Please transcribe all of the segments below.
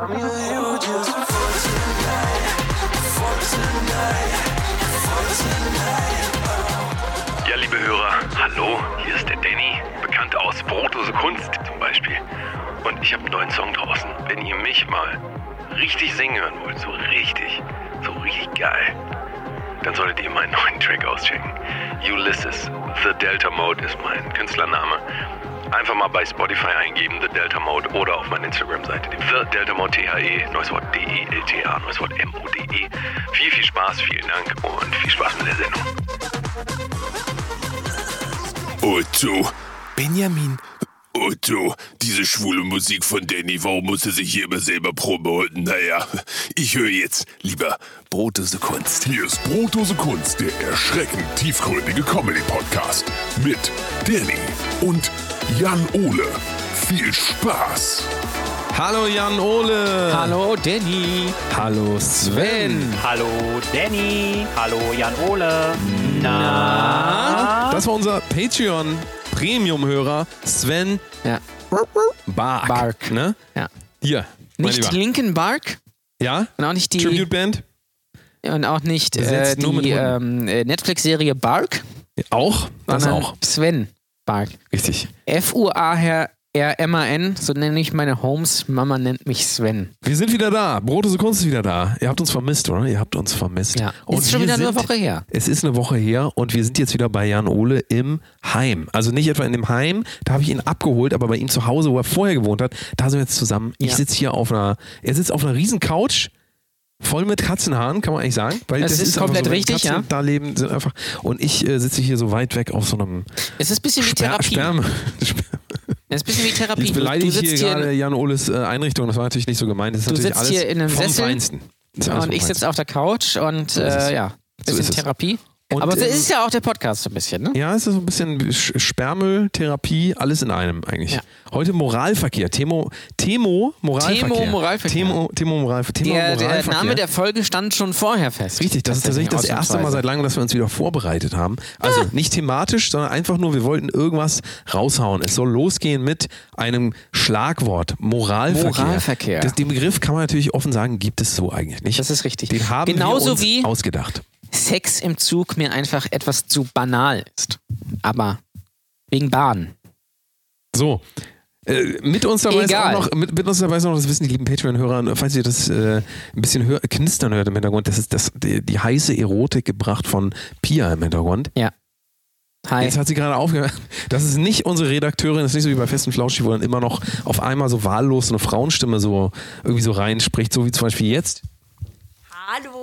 Ja, liebe Hörer, hallo, hier ist der Danny, bekannt aus Brotose Kunst zum Beispiel. Und ich habe einen neuen Song draußen. Wenn ihr mich mal richtig singen hören wollt, so richtig, so richtig geil, dann solltet ihr meinen neuen Track auschecken. Ulysses, The Delta Mode ist mein Künstlername. Einfach mal bei Spotify eingeben, The Delta Mode, oder auf meiner Instagram-Seite, The Delta Mode T-H-E, neues Wort D-E-L-T-A, neues Wort M-O-D-E. Viel, viel Spaß, vielen Dank und viel Spaß mit der Sendung. Otto. Benjamin. Otto, diese schwule Musik von Danny, warum muss er sich hier immer selber promoten? Naja, ich höre jetzt lieber Brotdose Kunst. Hier ist Brotdose Kunst, der erschreckend tiefgründige Comedy-Podcast. Mit Danny und Jan Ole. Viel Spaß! Hallo Jan Ole. Hallo Danny. Hallo Sven. Hallo Danny. Hallo Jan Ole. Na? Das war unser Patreon Premium-Hörer Sven Ja. Bark. Bark. Ne? Ja. Hier. Nicht Lieber. Linkin Bark Ja? und auch nicht die Tribute Band? und auch nicht äh, die ähm, äh, Netflix-Serie Bark, Auch? Das sondern auch. Sven Bark. Richtig. F U A R M A N, so nenne ich meine Homes. Mama nennt mich Sven. Wir sind wieder da. Brotdose Kunst ist wieder da. Ihr habt uns vermisst, oder? Ihr habt uns vermisst. Ja. Und Ist schon wieder eine sind- Woche her. Es ist eine Woche her und wir sind jetzt wieder bei Jan Ole im Heim. Also nicht etwa in dem Heim, da habe ich ihn abgeholt, aber bei ihm zu Hause, wo er vorher gewohnt hat, da sind wir jetzt zusammen. Ich Ja. sitze hier auf einer, er sitzt auf einer riesen Couch. Voll mit Katzenhaaren, kann man eigentlich sagen. Weil Das ist einfach komplett wenn richtig, Katzen ja. Da leben sind einfach. Und ich äh, sitze hier so weit weg auf so einem Es ist ein bisschen wie Sper Therapie. Sperme. Es ist ein bisschen wie Therapie. Jetzt beleidige ich hier hier, gerade Jan Oles äh, Einrichtung. Das war natürlich nicht so gemeint. Das ist Du natürlich sitzt alles hier in einem vom Sessel Feinsten. Das ist und ich sitze auf der Couch und ist äh, ja, bisschen ist es. Therapie. Und, Aber das ähm, ist ja auch der Podcast so ein bisschen, ne? Ja, es ist so ein bisschen Sch- Sperrmüll, Therapie, alles in einem eigentlich. Ja. Heute Moralverkehr. Temo, Temo Moralverkehr. Temo Moralverkehr. Temo, Temo Moralverkehr. Thema Der, der Moralverkehr. Name der Folge stand schon vorher fest. Richtig, das ist tatsächlich das erste Mal seit langem, dass wir uns wieder vorbereitet haben. Also Ah. nicht thematisch, sondern einfach nur, wir wollten irgendwas raushauen. Es soll losgehen mit einem Schlagwort, Moralverkehr. Moralverkehr. Das, den Begriff kann man natürlich offen sagen, gibt es so eigentlich nicht. Das ist richtig. Den haben Genauso wir uns wie- ausgedacht. Sex im Zug mir einfach etwas zu banal ist. Aber wegen Bahn. So. Äh, mit uns dabei ist auch noch, mit, mit uns dabei ist auch noch, das wissen die lieben Patreon-Hörer, falls ihr das äh, ein bisschen hör, knistern hört im Hintergrund, das ist das, die, die heiße Erotik gebracht von Pia im Hintergrund. Ja. Hi. Jetzt hat sie gerade aufgehört. Das ist nicht unsere Redakteurin, das ist nicht so wie bei Festen Flauschig, wo dann immer noch auf einmal so wahllos eine Frauenstimme so irgendwie so reinspricht, so wie zum Beispiel jetzt. Hallo.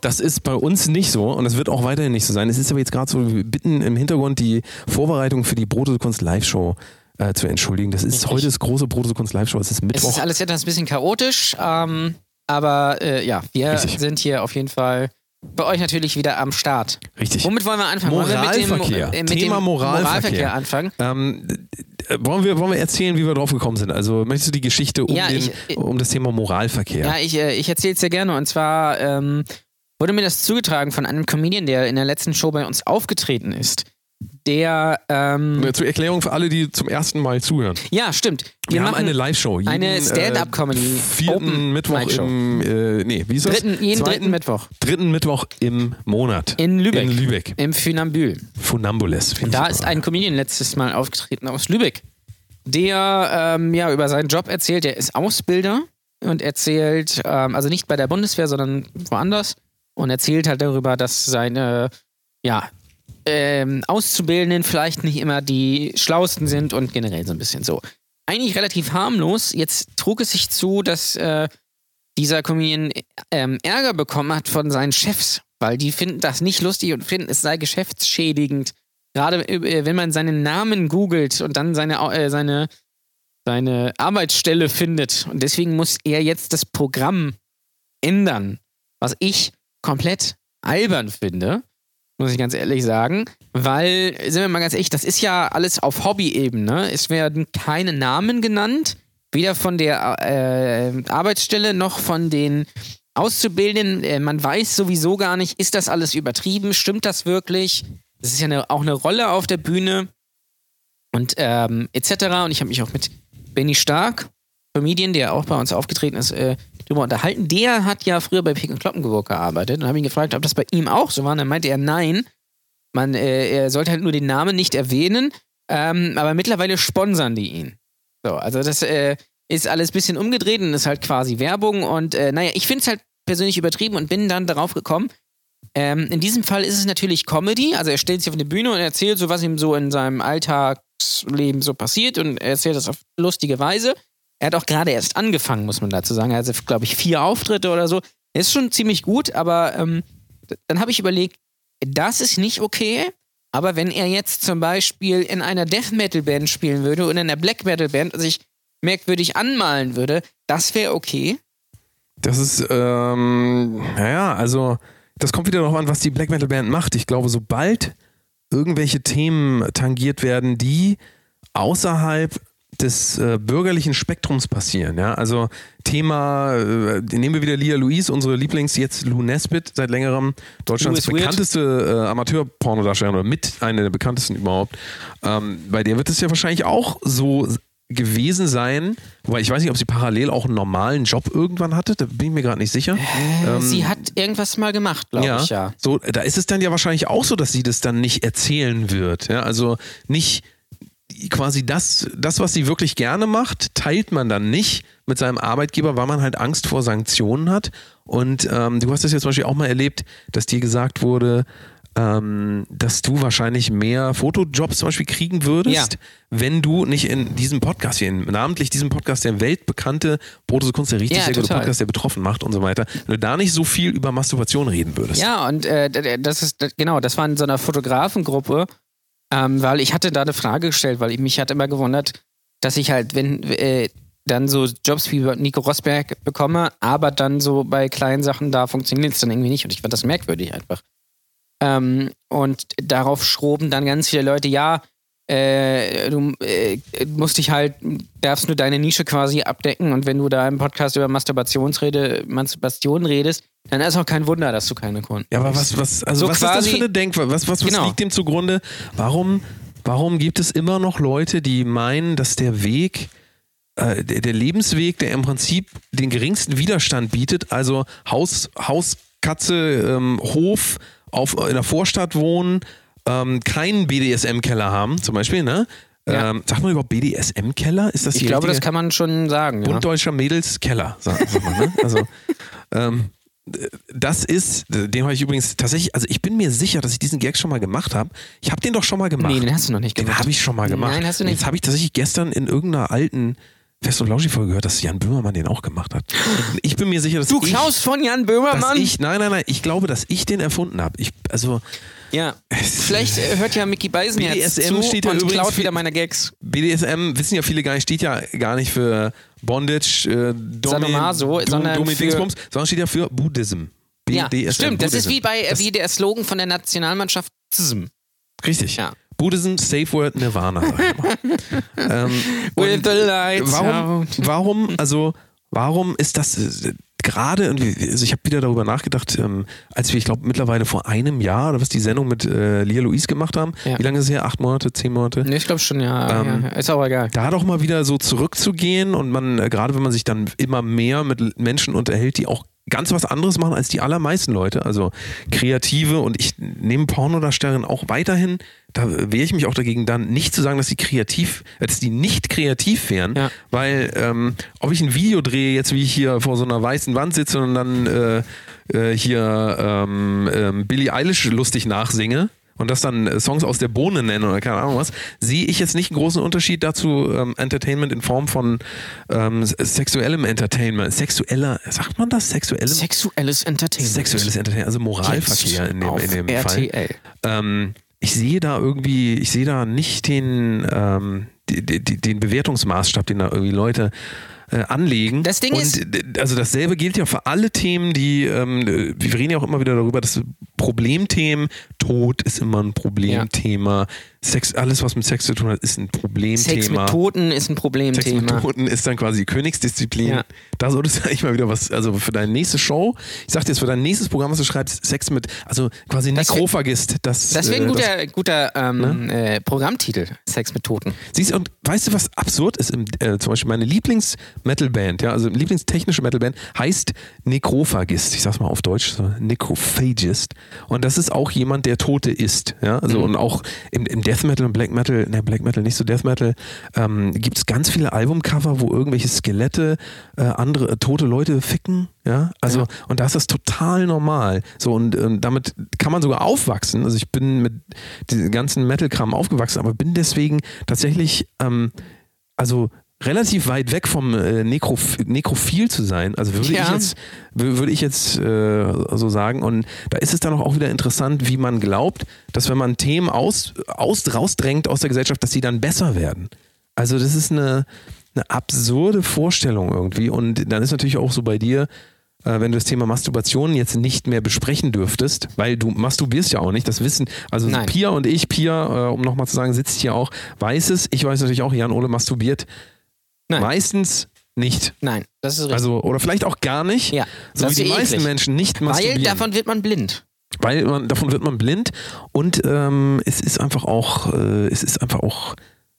Das ist bei uns nicht so und das wird auch weiterhin nicht so sein. Es ist aber jetzt gerade so, wir bitten im Hintergrund die Vorbereitung für die Brote Kunst Live-Show äh, zu entschuldigen. Das ist Richtig. heute das große Brote Kunst Live-Show. Es ist es Mittwoch. ist alles etwas ein bisschen chaotisch, ähm, aber äh, ja, wir Richtig. sind hier auf jeden Fall bei euch natürlich wieder am Start. Richtig. Womit wollen wir anfangen? Wollen wir mit dem, Moralverkehr. äh, mit Thema dem Moralverkehr. anfangen? Ähm, äh, wollen, wir, wollen wir erzählen, wie wir drauf gekommen sind? Also möchtest du die Geschichte um, Ja, ich- ich- um das Thema Moralverkehr? Ja, ich, äh, ich erzähle es sehr gerne. Und zwar ähm, wurde mir das zugetragen von einem Comedian, der in der letzten Show bei uns aufgetreten ist. Der, ähm, Äh, Zur Erklärung für alle, die zum ersten Mal zuhören. ja, stimmt. Wir, haben machen eine Live-Show. eine Stand-up-Comedy, Äh, vierten Open Mittwoch Show. im, äh, nee, wie ist das? dritten, jeden Zweiten, dritten Mittwoch dritten Mittwoch im Monat. in Lübeck. In Lübeck. Im Funambül. Funambules. find Da ist ein Comedian letztes Mal aufgetreten aus Lübeck, der ähm, ja über seinen Job erzählt. Der ist Ausbilder und erzählt, ähm, also nicht bei der Bundeswehr, sondern woanders und erzählt halt darüber, dass seine ja, ähm, Auszubildenden vielleicht nicht immer die schlauesten sind und generell so ein bisschen so. Eigentlich relativ harmlos. Jetzt trug es sich zu, dass äh, dieser Comedian ähm, Ärger bekommen hat von seinen Chefs, weil die finden das nicht lustig und finden, es sei geschäftsschädigend. Gerade äh, wenn man seinen Namen googelt und dann seine, äh, seine, seine Arbeitsstelle findet. Und deswegen muss er jetzt das Programm ändern, was ich komplett albern finde, muss ich ganz ehrlich sagen. Weil, sind wir mal ganz ehrlich, das ist ja alles auf Hobby-Ebene. Es werden keine Namen genannt, weder von der äh, Arbeitsstelle noch von den Auszubildenden. Äh, man weiß sowieso gar nicht, ist das alles übertrieben? Stimmt das wirklich? Das ist ja eine, auch eine Rolle auf der Bühne und ähm, etc. Und ich habe mich auch mit Benny Stark Comedian, der auch bei uns aufgetreten ist, äh, drüber unterhalten. Der hat ja früher bei Pik und Kloppengeburg gearbeitet und habe ihn gefragt, ob das bei ihm auch so war. Und dann meinte er, nein, man, äh, er sollte halt nur den Namen nicht erwähnen, ähm, aber mittlerweile sponsern die ihn. So, also das äh, ist alles ein bisschen umgedreht und ist halt quasi Werbung. Und äh, naja, ich finde es halt persönlich übertrieben und bin dann darauf gekommen. Ähm, in diesem Fall ist es natürlich Comedy, also er stellt sich auf eine Bühne und erzählt so, was ihm so in seinem Alltagsleben so passiert und er erzählt das auf lustige Weise. Er hat auch gerade erst angefangen, muss man dazu sagen. Er hat, glaube ich, vier Auftritte oder so. Er ist schon ziemlich gut, aber ähm, dann habe ich überlegt, das ist nicht okay. Aber wenn er jetzt zum Beispiel in einer Death Metal Band spielen würde oder in einer Black Metal Band und sich merkwürdig anmalen würde, das wäre okay. Das ist, ähm, naja, also, das kommt wieder darauf an, was die Black Metal Band macht. Ich glaube, sobald irgendwelche Themen tangiert werden, die außerhalb des äh, bürgerlichen Spektrums passieren. Ja? Also Thema, äh, nehmen wir wieder Lia Louise, unsere Lieblings, jetzt Lou Nesbitt, seit längerem Deutschlands bekannteste äh, Amateur-Pornodarstellerin oder mit einer der bekanntesten überhaupt. Ähm, bei der wird es ja wahrscheinlich auch so gewesen sein, wobei ich weiß nicht, ob sie parallel auch einen normalen Job irgendwann hatte, da bin ich mir gerade nicht sicher. Ähm, Sie hat irgendwas mal gemacht, glaube ich, ja. so, da ist es dann ja wahrscheinlich auch so, dass sie das dann nicht erzählen wird. Ja? Also nicht quasi das, das, was sie wirklich gerne macht, teilt man dann nicht mit seinem Arbeitgeber, weil man halt Angst vor Sanktionen hat. Und ähm, du hast das jetzt zum Beispiel auch mal erlebt, dass dir gesagt wurde, ähm, dass du wahrscheinlich mehr Fotojobs zum Beispiel kriegen würdest, Ja. wenn du nicht in diesem Podcast hier, in, namentlich diesem Podcast, der weltbekannte Brotose Kunst, der richtig Ja, sehr gute. Podcast, der betroffen macht und so weiter, wenn du da nicht so viel über Masturbation reden würdest. Ja, und äh, das ist, genau, das war in so einer Fotografengruppe, ähm, weil ich hatte da eine Frage gestellt, weil ich mich hat immer gewundert, dass ich halt, wenn äh, dann so Jobs wie Nico Rosberg bekomme, aber dann so bei kleinen Sachen da funktioniert es dann irgendwie nicht und ich fand das merkwürdig einfach. Ähm, und darauf schroben dann ganz viele Leute, ja, äh, du äh, musst dich halt, darfst nur deine Nische quasi abdecken und wenn du da im Podcast über Masturbationsrede, Masturbation redest, dann ist auch kein Wunder, dass du keine Kunden Ja, aber was, was, also So was ist das quasi- für eine Denkweise? Was, was, was Genau. liegt dem zugrunde? Warum, warum gibt es immer noch Leute, die meinen, dass der Weg, äh, der, der Lebensweg, der im Prinzip den geringsten Widerstand bietet, also Haus, Haus Katze, ähm, Hof, auf, in der Vorstadt wohnen, ähm, keinen BDSM-Keller haben, zum Beispiel, ne? Ja. Ähm, sagt man überhaupt BDSM-Keller? Ist das Ich glaube, das kann man schon sagen. Ja. Bund deutscher Mädels Keller, sagt, sagt man, ne? Also, ähm, das ist, den habe ich übrigens tatsächlich, also ich bin mir sicher, dass ich diesen Gag schon mal gemacht habe. Ich habe den doch schon mal gemacht. Nee, den hast du noch nicht Den gemacht. habe ich schon mal gemacht. Nein, hast du nicht. Jetzt habe ich tatsächlich gestern in irgendeiner alten Fest- und Lauschi-Folge gehört, dass Jan Böhmermann den auch gemacht hat. Ich bin mir sicher, dass Du ich, klaust von Jan Böhmermann? ich, nein, nein, nein, ich glaube, dass ich den erfunden habe. Ich, also ja. Vielleicht äh, hört ja Mickey Beisenherz BDSM zu steht ja und klaut wieder meine Gags. BDSM wissen ja viele gar nicht, steht ja gar nicht für Bondage, äh, Domi, Sadomaso, Dom- sondern Domi für- Dingsbums, sondern steht ja für Buddhism. Ja, BDSM, stimmt. Das ist wie bei äh, Das- wie der Slogan von der Nationalmannschaft. Richtig. Ja. Buddhism, Safe Word, Nirvana. ähm, With the lights warum, out. warum, also, warum ist das äh, gerade, also ich habe wieder darüber nachgedacht, ähm, als wir, ich glaube, mittlerweile vor einem Jahr oder was die Sendung mit äh, Lia Louise gemacht haben. Ja. Wie lange ist es her? Acht Monate, zehn Monate? Nee, ich glaube schon, ja, Ähm, ja. Ist aber egal. da doch mal wieder so zurückzugehen und man, äh, gerade wenn man sich dann immer mehr mit Menschen unterhält, die auch ganz was anderes machen als die allermeisten Leute, also Kreative und ich nehme Pornodarstellerinnen auch weiterhin, da wehre ich mich auch dagegen, dann nicht zu sagen, dass die kreativ, äh, dass die nicht kreativ wären, Ja. weil ähm, ob ich ein Video drehe, jetzt wie ich hier vor so einer weißen Wand sitze und dann äh, äh, hier ähm, ähm, Billie Eilish lustig nachsinge, und das dann äh, Songs aus der Bohne nennen oder keine Ahnung was, sehe ich jetzt nicht einen großen Unterschied dazu, ähm, Entertainment in Form von ähm, sexuellem Entertainment. Sexueller, sagt man das? Sexuellem? Sexuelles Entertainment. Sexuelles Entertainment, also Moralverkehr in dem, in dem Fall. RTL. Ähm, ich sehe da irgendwie, ich sehe da nicht den, ähm, die- den Bewertungsmaßstab, den da irgendwie Leute äh, anlegen. Das Ding und, ist- also dasselbe gilt ja für alle Themen, die, ähm, wir reden ja auch immer wieder darüber, dass Problemthemen. Tod ist immer ein Problemthema. Sex, alles, was mit Sex zu tun hat, ist ein Problemthema. Sex mit Toten ist ein Sex mit Problemthema. Toten ist dann quasi Königsdisziplin. Ja. Da solltest du eigentlich mal wieder was, also für deine nächste Show, ich sag dir jetzt für dein nächstes Programm, was du schreibst, Sex mit, also quasi Das Nekrophagist. Das, Das wäre ein äh, guter, guter ähm, äh, Programmtitel, Sex mit Toten. Siehst du, und weißt du, was absurd ist? Im, äh, zum Beispiel meine Lieblings-Metal-Band, ja, also Lieblingstechnische Metal-Band heißt Nekrophagist. Ich sag's mal auf Deutsch, so Necrophagist. Und das ist auch jemand, der Tote isst. Ja, also und auch im, im Death Metal und Black Metal, ne, Black Metal nicht so Death Metal, ähm, gibt es ganz viele Albumcover, wo irgendwelche Skelette äh, andere äh, tote Leute ficken. Ja, also Ja. und da ist das total normal. So und ähm, damit kann man sogar aufwachsen. Also ich bin mit diesem ganzen Metal-Kram aufgewachsen, aber bin deswegen tatsächlich, ähm, also relativ weit weg vom äh, Nekroph Nekrophil zu sein. Also würde Ja. ich jetzt, wür- würde ich jetzt äh, so sagen. Und da ist es dann auch wieder interessant, wie man glaubt, dass wenn man Themen aus, aus, rausdrängt aus der Gesellschaft, dass sie dann besser werden. Also das ist eine, eine absurde Vorstellung irgendwie. Und dann ist natürlich auch so bei dir, äh, wenn du das Thema Masturbation jetzt nicht mehr besprechen dürftest, weil du masturbierst ja auch nicht, das wissen, also Nein. Pia und ich, Pia, äh, um nochmal zu sagen, sitzt hier auch, weiß es, ich weiß natürlich auch, Jan Ole masturbiert Nein. meistens nicht. Nein, das ist richtig. Also, oder vielleicht auch gar nicht, Ja, so wie die meisten eklig. Menschen nicht masturbieren. Weil davon wird man blind. Weil man, davon wird man blind und ähm, es ist einfach auch, äh, es ist einfach auch,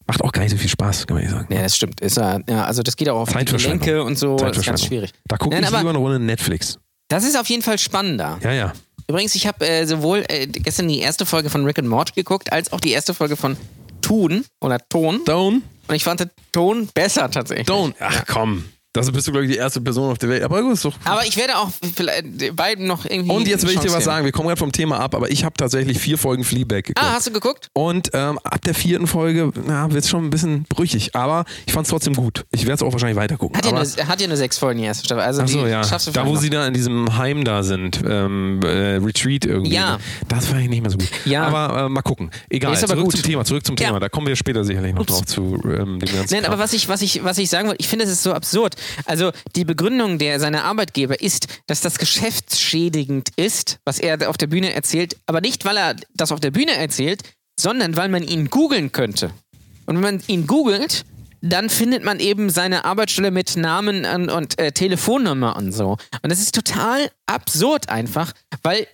macht auch gar nicht so viel Spaß, kann man nicht sagen. Ja, das stimmt. Ist, ja, ja, also das geht auch auf die. Gelenke und so. Das ist ganz schwierig. Da gucke ich lieber eine Runde Netflix. Das ist auf jeden Fall spannender. Ja, ja. Übrigens, ich habe äh, sowohl äh, gestern die erste Folge von Rick and Morty geguckt, als auch die erste Folge von Tun oder Ton. Don't, Und ich fand den Ton besser tatsächlich. don't. Ach komm. Das bist du, glaube ich, die erste Person auf der Welt. Aber gut, ist doch. Aber ich werde auch vielleicht beiden noch irgendwie. Und jetzt will ich dir was geben. sagen. Wir kommen gerade vom Thema ab, aber ich habe tatsächlich vier Folgen Fleabag geguckt. Ah, hast du geguckt? Und ähm, ab der vierten Folge wird es schon ein bisschen brüchig, aber ich fand es trotzdem gut. Ich werde es auch wahrscheinlich weiter gucken. Hat ja, aber, nur, hat ja nur sechs Folgen die erste Staffel. Also Ach so, ja. Da, wo vielleicht sie noch. da in diesem Heim da sind, ähm, äh, Retreat irgendwie. Ja. Das fand ich nicht mehr so gut. Ja. Aber äh, mal gucken. Egal. Ist aber zurück gut. zum Thema, zurück zum Ja. Thema. Da kommen wir später sicherlich noch drauf zu ähm, dem ganzen Nein, aber Kram. was ich, was ich, was ich sagen wollte, ich finde, es ist so absurd. Also die Begründung der seiner Arbeitgeber ist, dass das geschäftsschädigend ist, was er auf der Bühne erzählt, aber nicht, weil er das auf der Bühne erzählt, sondern weil man ihn googeln könnte. Und wenn man ihn googelt, dann findet man eben seine Arbeitsstelle mit Namen und, und äh, Telefonnummer und so. Und das ist total absurd einfach, weil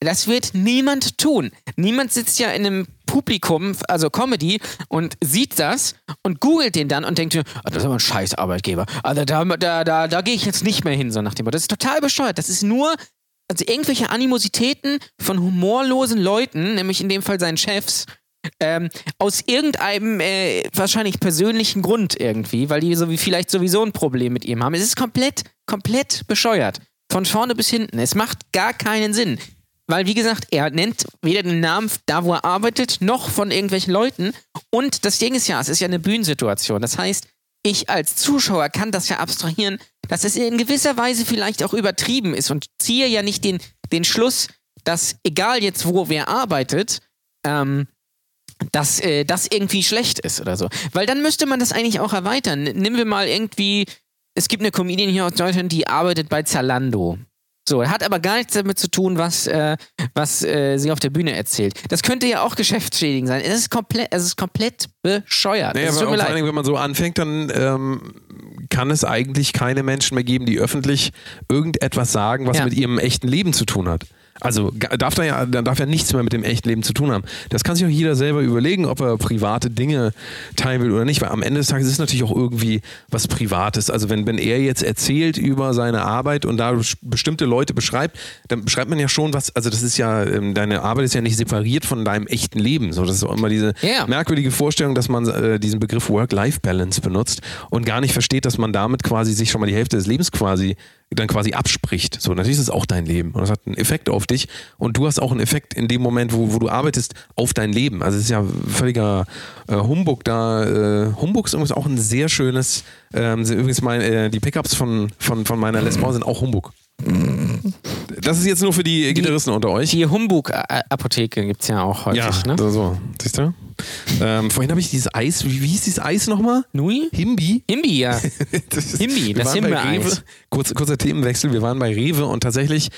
das wird niemand tun. Niemand sitzt ja in einem Publikum, also Comedy, und sieht das und googelt den dann und denkt, ah, das ist aber ein scheiß Arbeitgeber. Also da, da, da, da gehe ich jetzt nicht mehr hin, so nach dem Motto. Das ist total bescheuert. Das ist nur also irgendwelche Animositäten von humorlosen Leuten, nämlich in dem Fall seinen Chefs, ähm, aus irgendeinem äh, wahrscheinlich persönlichen Grund irgendwie, weil die so wie vielleicht sowieso ein Problem mit ihm haben. Es ist komplett, komplett bescheuert. Von vorne bis hinten. Es macht gar keinen Sinn. Weil, wie gesagt, er nennt weder den Namen da, wo er arbeitet, noch von irgendwelchen Leuten. Und das Ding ist ja, es ist ja eine Bühnensituation. Das heißt, ich als Zuschauer kann das ja abstrahieren, dass es in gewisser Weise vielleicht auch übertrieben ist und ziehe ja nicht den, den Schluss, dass egal jetzt, wo wer arbeitet, ähm, dass äh, das irgendwie schlecht ist oder so. Weil dann müsste man das eigentlich auch erweitern. Nehmen wir mal irgendwie, es gibt eine Comedian hier aus Deutschland, die arbeitet bei Zalando. So, hat aber gar nichts damit zu tun, was, äh, was äh, sie auf der Bühne erzählt. Das könnte ja auch geschäftsschädigend sein. Es ist komplett, es ist komplett bescheuert. Naja, aber vor. Dingen, wenn man so anfängt, dann ähm, kann es eigentlich keine Menschen mehr geben, die öffentlich irgendetwas sagen, was Ja. mit ihrem echten Leben zu tun hat. Also darf da ja, dann darf ja nichts mehr mit dem echten Leben zu tun haben. Das kann sich auch jeder selber überlegen, ob er private Dinge teilen will oder nicht, weil am Ende des Tages ist es natürlich auch irgendwie was Privates. Also wenn, wenn er jetzt erzählt über seine Arbeit und da bestimmte Leute beschreibt, dann beschreibt man ja schon was, also das ist ja, ähm, deine Arbeit ist ja nicht separiert von deinem echten Leben. So, das ist auch immer diese Ja. merkwürdige Vorstellung, dass man äh, diesen Begriff Work-Life-Balance benutzt und gar nicht versteht, dass man damit quasi sich schon mal die Hälfte des Lebens quasi dann quasi abspricht. So, natürlich ist es auch dein Leben und das hat einen Effekt auf dich und du hast auch einen Effekt in dem Moment, wo, wo du arbeitest, auf dein Leben. Also es ist ja völliger äh, Humbug da. Äh, Humbug ist übrigens auch ein sehr schönes, ähm, übrigens mein, äh, die Pickups von, von, von meiner Les Paul sind auch Humbug. Das ist jetzt nur für die Gitarristen unter euch. Die Humbug-Apotheke gibt es ja auch häufig, Ja, ne? so, so. Siehst du? Ähm, vorhin habe ich dieses Eis, wie, wie hieß dieses Eis nochmal? Nui? Himbi? Himbi, ja. Das ist- Himbi, das Himbeereis. Kurz, kurzer Themenwechsel. Wir waren bei Rewe und tatsächlich,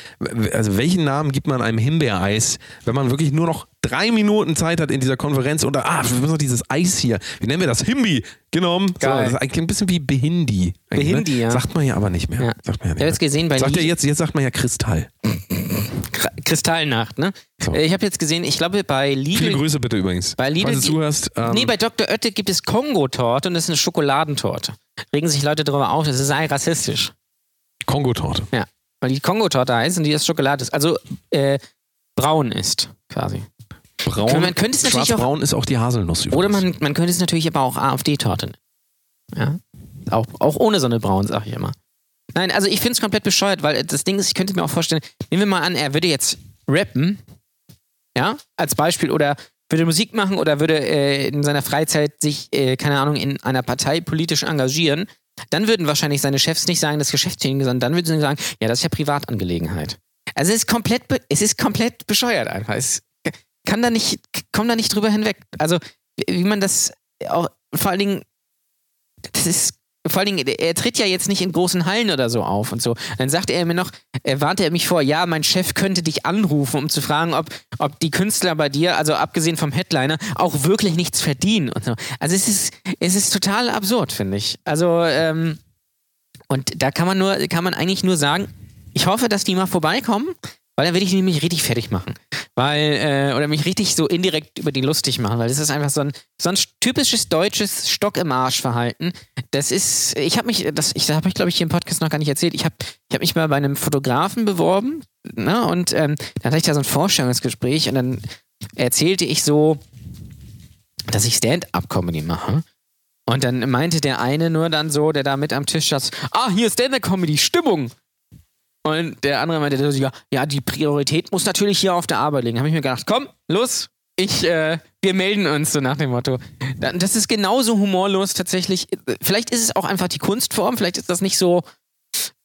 also welchen Namen gibt man einem Himbeereis, wenn man wirklich nur noch drei Minuten Zeit hat in dieser Konferenz und ah, wir müssen noch dieses Eis hier. Wie nennen wir das? Himbi genommen. Geil. So, das ist eigentlich ein bisschen wie Behindi. eigentlich, Behindi, ne? ja. Sagt man ja aber nicht mehr. Ja. Sagt man ja Ich habe jetzt gesehen bei Sagt ja jetzt, jetzt sagt man ja Kristall. Kr- Kristallnacht, ne? So. Äh, Ich habe jetzt gesehen, ich glaube bei Viele Lidl. Grüße bitte übrigens. Bei Lidl Falls du zuhörst. Ähm, nee, bei Dr. Oette gibt es Kongo-Torte und das ist eine Schokoladentorte. Regen sich Leute darüber auf, das sei rassistisch. Kongo-Torte. Ja. Weil die Kongo-Torte heißt und die das Schokolade ist. Also äh, braun ist, quasi. Braun. Man könnte es natürlich Schwarzbraun ist auch die Haselnuss übrigens. Oder man, man könnte es natürlich aber auch AfD-Torte nennen. Ja. Auch, auch ohne so eine braun, sag ich immer. Nein, also ich finde es komplett bescheuert, weil das Ding ist, ich könnte mir auch vorstellen, nehmen wir mal an, er würde jetzt rappen, ja, als Beispiel, oder würde Musik machen oder würde äh, in seiner Freizeit sich, äh, keine Ahnung, in einer Partei politisch engagieren, dann würden wahrscheinlich seine Chefs nicht sagen, das Geschäftsführung, sondern dann würden sie sagen, ja, das ist ja Privatangelegenheit. Also es ist komplett, es ist komplett bescheuert einfach. Es kann da nicht, kommt da nicht drüber hinweg. Also, wie man das auch, vor allen Dingen, das ist, vor allen Dingen, er tritt ja jetzt nicht in großen Hallen oder so auf und so. Dann sagt er mir noch, er warnte er mich vor, ja, mein Chef könnte dich anrufen, um zu fragen, ob, ob die Künstler bei dir, also abgesehen vom Headliner, auch wirklich nichts verdienen und so. Also es ist, es ist total absurd, finde ich. Also, ähm, und da kann man nur, kann man eigentlich nur sagen, ich hoffe, dass die mal vorbeikommen, weil dann will ich nämlich richtig fertig machen. Weil, äh, oder mich richtig so indirekt über die lustig machen, weil das ist einfach so ein, so ein typisches deutsches Stock im Arsch-Verhalten. Das ist, ich habe mich, das, ich habe ich glaube ich hier im Podcast noch gar nicht erzählt, ich habe ich hab mich mal bei einem Fotografen beworben, ne, und ähm, dann hatte ich da so ein Vorstellungsgespräch und dann erzählte ich so, dass ich Stand-up-Comedy mache. Und dann meinte der eine nur dann so, der da mit am Tisch saß, ah, hier ist Stand-up-Comedy, Stimmung. Und der andere meinte ja, die Priorität muss natürlich hier auf der Arbeit liegen. Habe ich mir gedacht, komm, los, ich, äh, wir melden uns so nach dem Motto. Da- Das ist genauso humorlos tatsächlich. Vielleicht ist es auch einfach die Kunstform, vielleicht ist das nicht so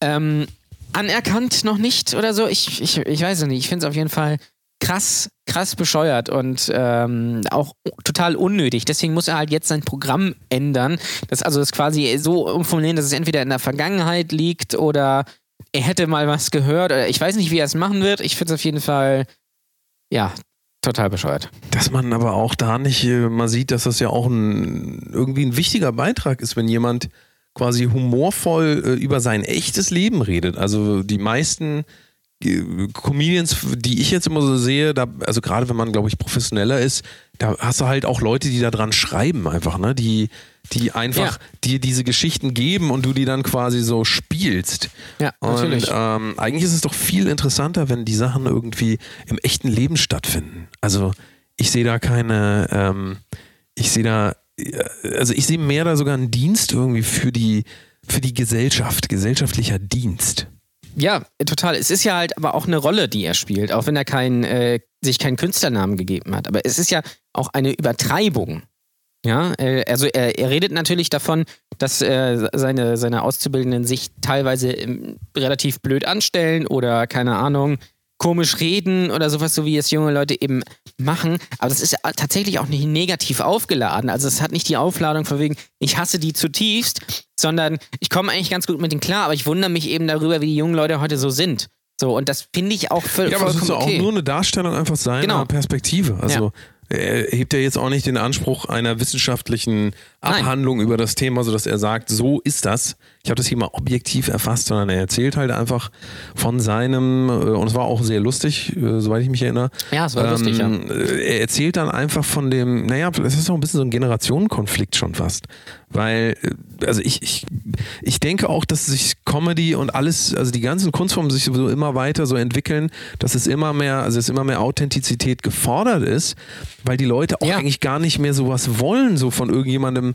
ähm, anerkannt noch nicht oder so. Ich, ich, ich weiß es nicht. Ich finde es auf jeden Fall krass, krass bescheuert und ähm, auch total unnötig. Deswegen muss er halt jetzt sein Programm ändern. Das also das quasi so umformulieren, dass es entweder in der Vergangenheit liegt oder er hätte mal was gehört. Ich weiß nicht, wie er es machen wird. Ich finde es auf jeden Fall, ja, total bescheuert. Dass man aber auch da nicht äh, mal sieht, dass das ja auch ein, irgendwie ein wichtiger Beitrag ist, wenn jemand quasi humorvoll äh, über sein echtes Leben redet. Also die meisten äh, Comedians, die ich jetzt immer so sehe, da, also gerade wenn man, glaube ich, professioneller ist, da hast du halt auch Leute, die da dran schreiben einfach, ne? Die, die einfach Ja. dir diese Geschichten geben und du die dann quasi so spielst. Ja, natürlich. Und ähm, eigentlich ist es doch viel interessanter, wenn die Sachen irgendwie im echten Leben stattfinden. Also ich sehe da keine, ähm, ich sehe da, äh, also ich sehe mehr da sogar einen Dienst irgendwie für die, für die Gesellschaft, gesellschaftlicher Dienst. Ja, total. Es ist ja halt aber auch eine Rolle, die er spielt, auch wenn er kein, äh, sich keinen Künstlernamen gegeben hat. Aber es ist ja auch eine Übertreibung. Ja, äh, also er, er redet natürlich davon, dass äh, seine, seine Auszubildenden sich teilweise ähm, relativ blöd anstellen oder keine Ahnung, komisch reden oder sowas, so wie es junge Leute eben machen. Aber das ist ja tatsächlich auch nicht negativ aufgeladen. Also es hat nicht die Aufladung von wegen, ich hasse die zutiefst, sondern ich komme eigentlich ganz gut mit denen klar, aber ich wundere mich eben darüber, wie die jungen Leute heute so sind. So, und das finde ich auch voll, Ja, aber das vollkommen ist ja auch okay. nur eine Darstellung einfach seiner Genau. Perspektive. Also er hebt ja jetzt auch nicht den Anspruch einer wissenschaftlichen Abhandlung über das Thema, sodass er sagt, so ist das. Ich habe das hier mal objektiv erfasst, sondern er erzählt halt einfach von seinem, äh, und es war auch sehr lustig, äh, soweit ich mich erinnere. Ja, es war lustig, ja. äh, Er erzählt dann einfach von dem, naja, es ist auch ein bisschen so ein Generationenkonflikt schon fast. Weil, also ich, ich, ich denke auch, dass sich Comedy und alles, also die ganzen Kunstformen sich sowieso immer weiter so entwickeln, dass es immer mehr, also es immer mehr Authentizität gefordert ist, weil die Leute auch Ja. eigentlich gar nicht mehr sowas wollen, so von irgendjemandem,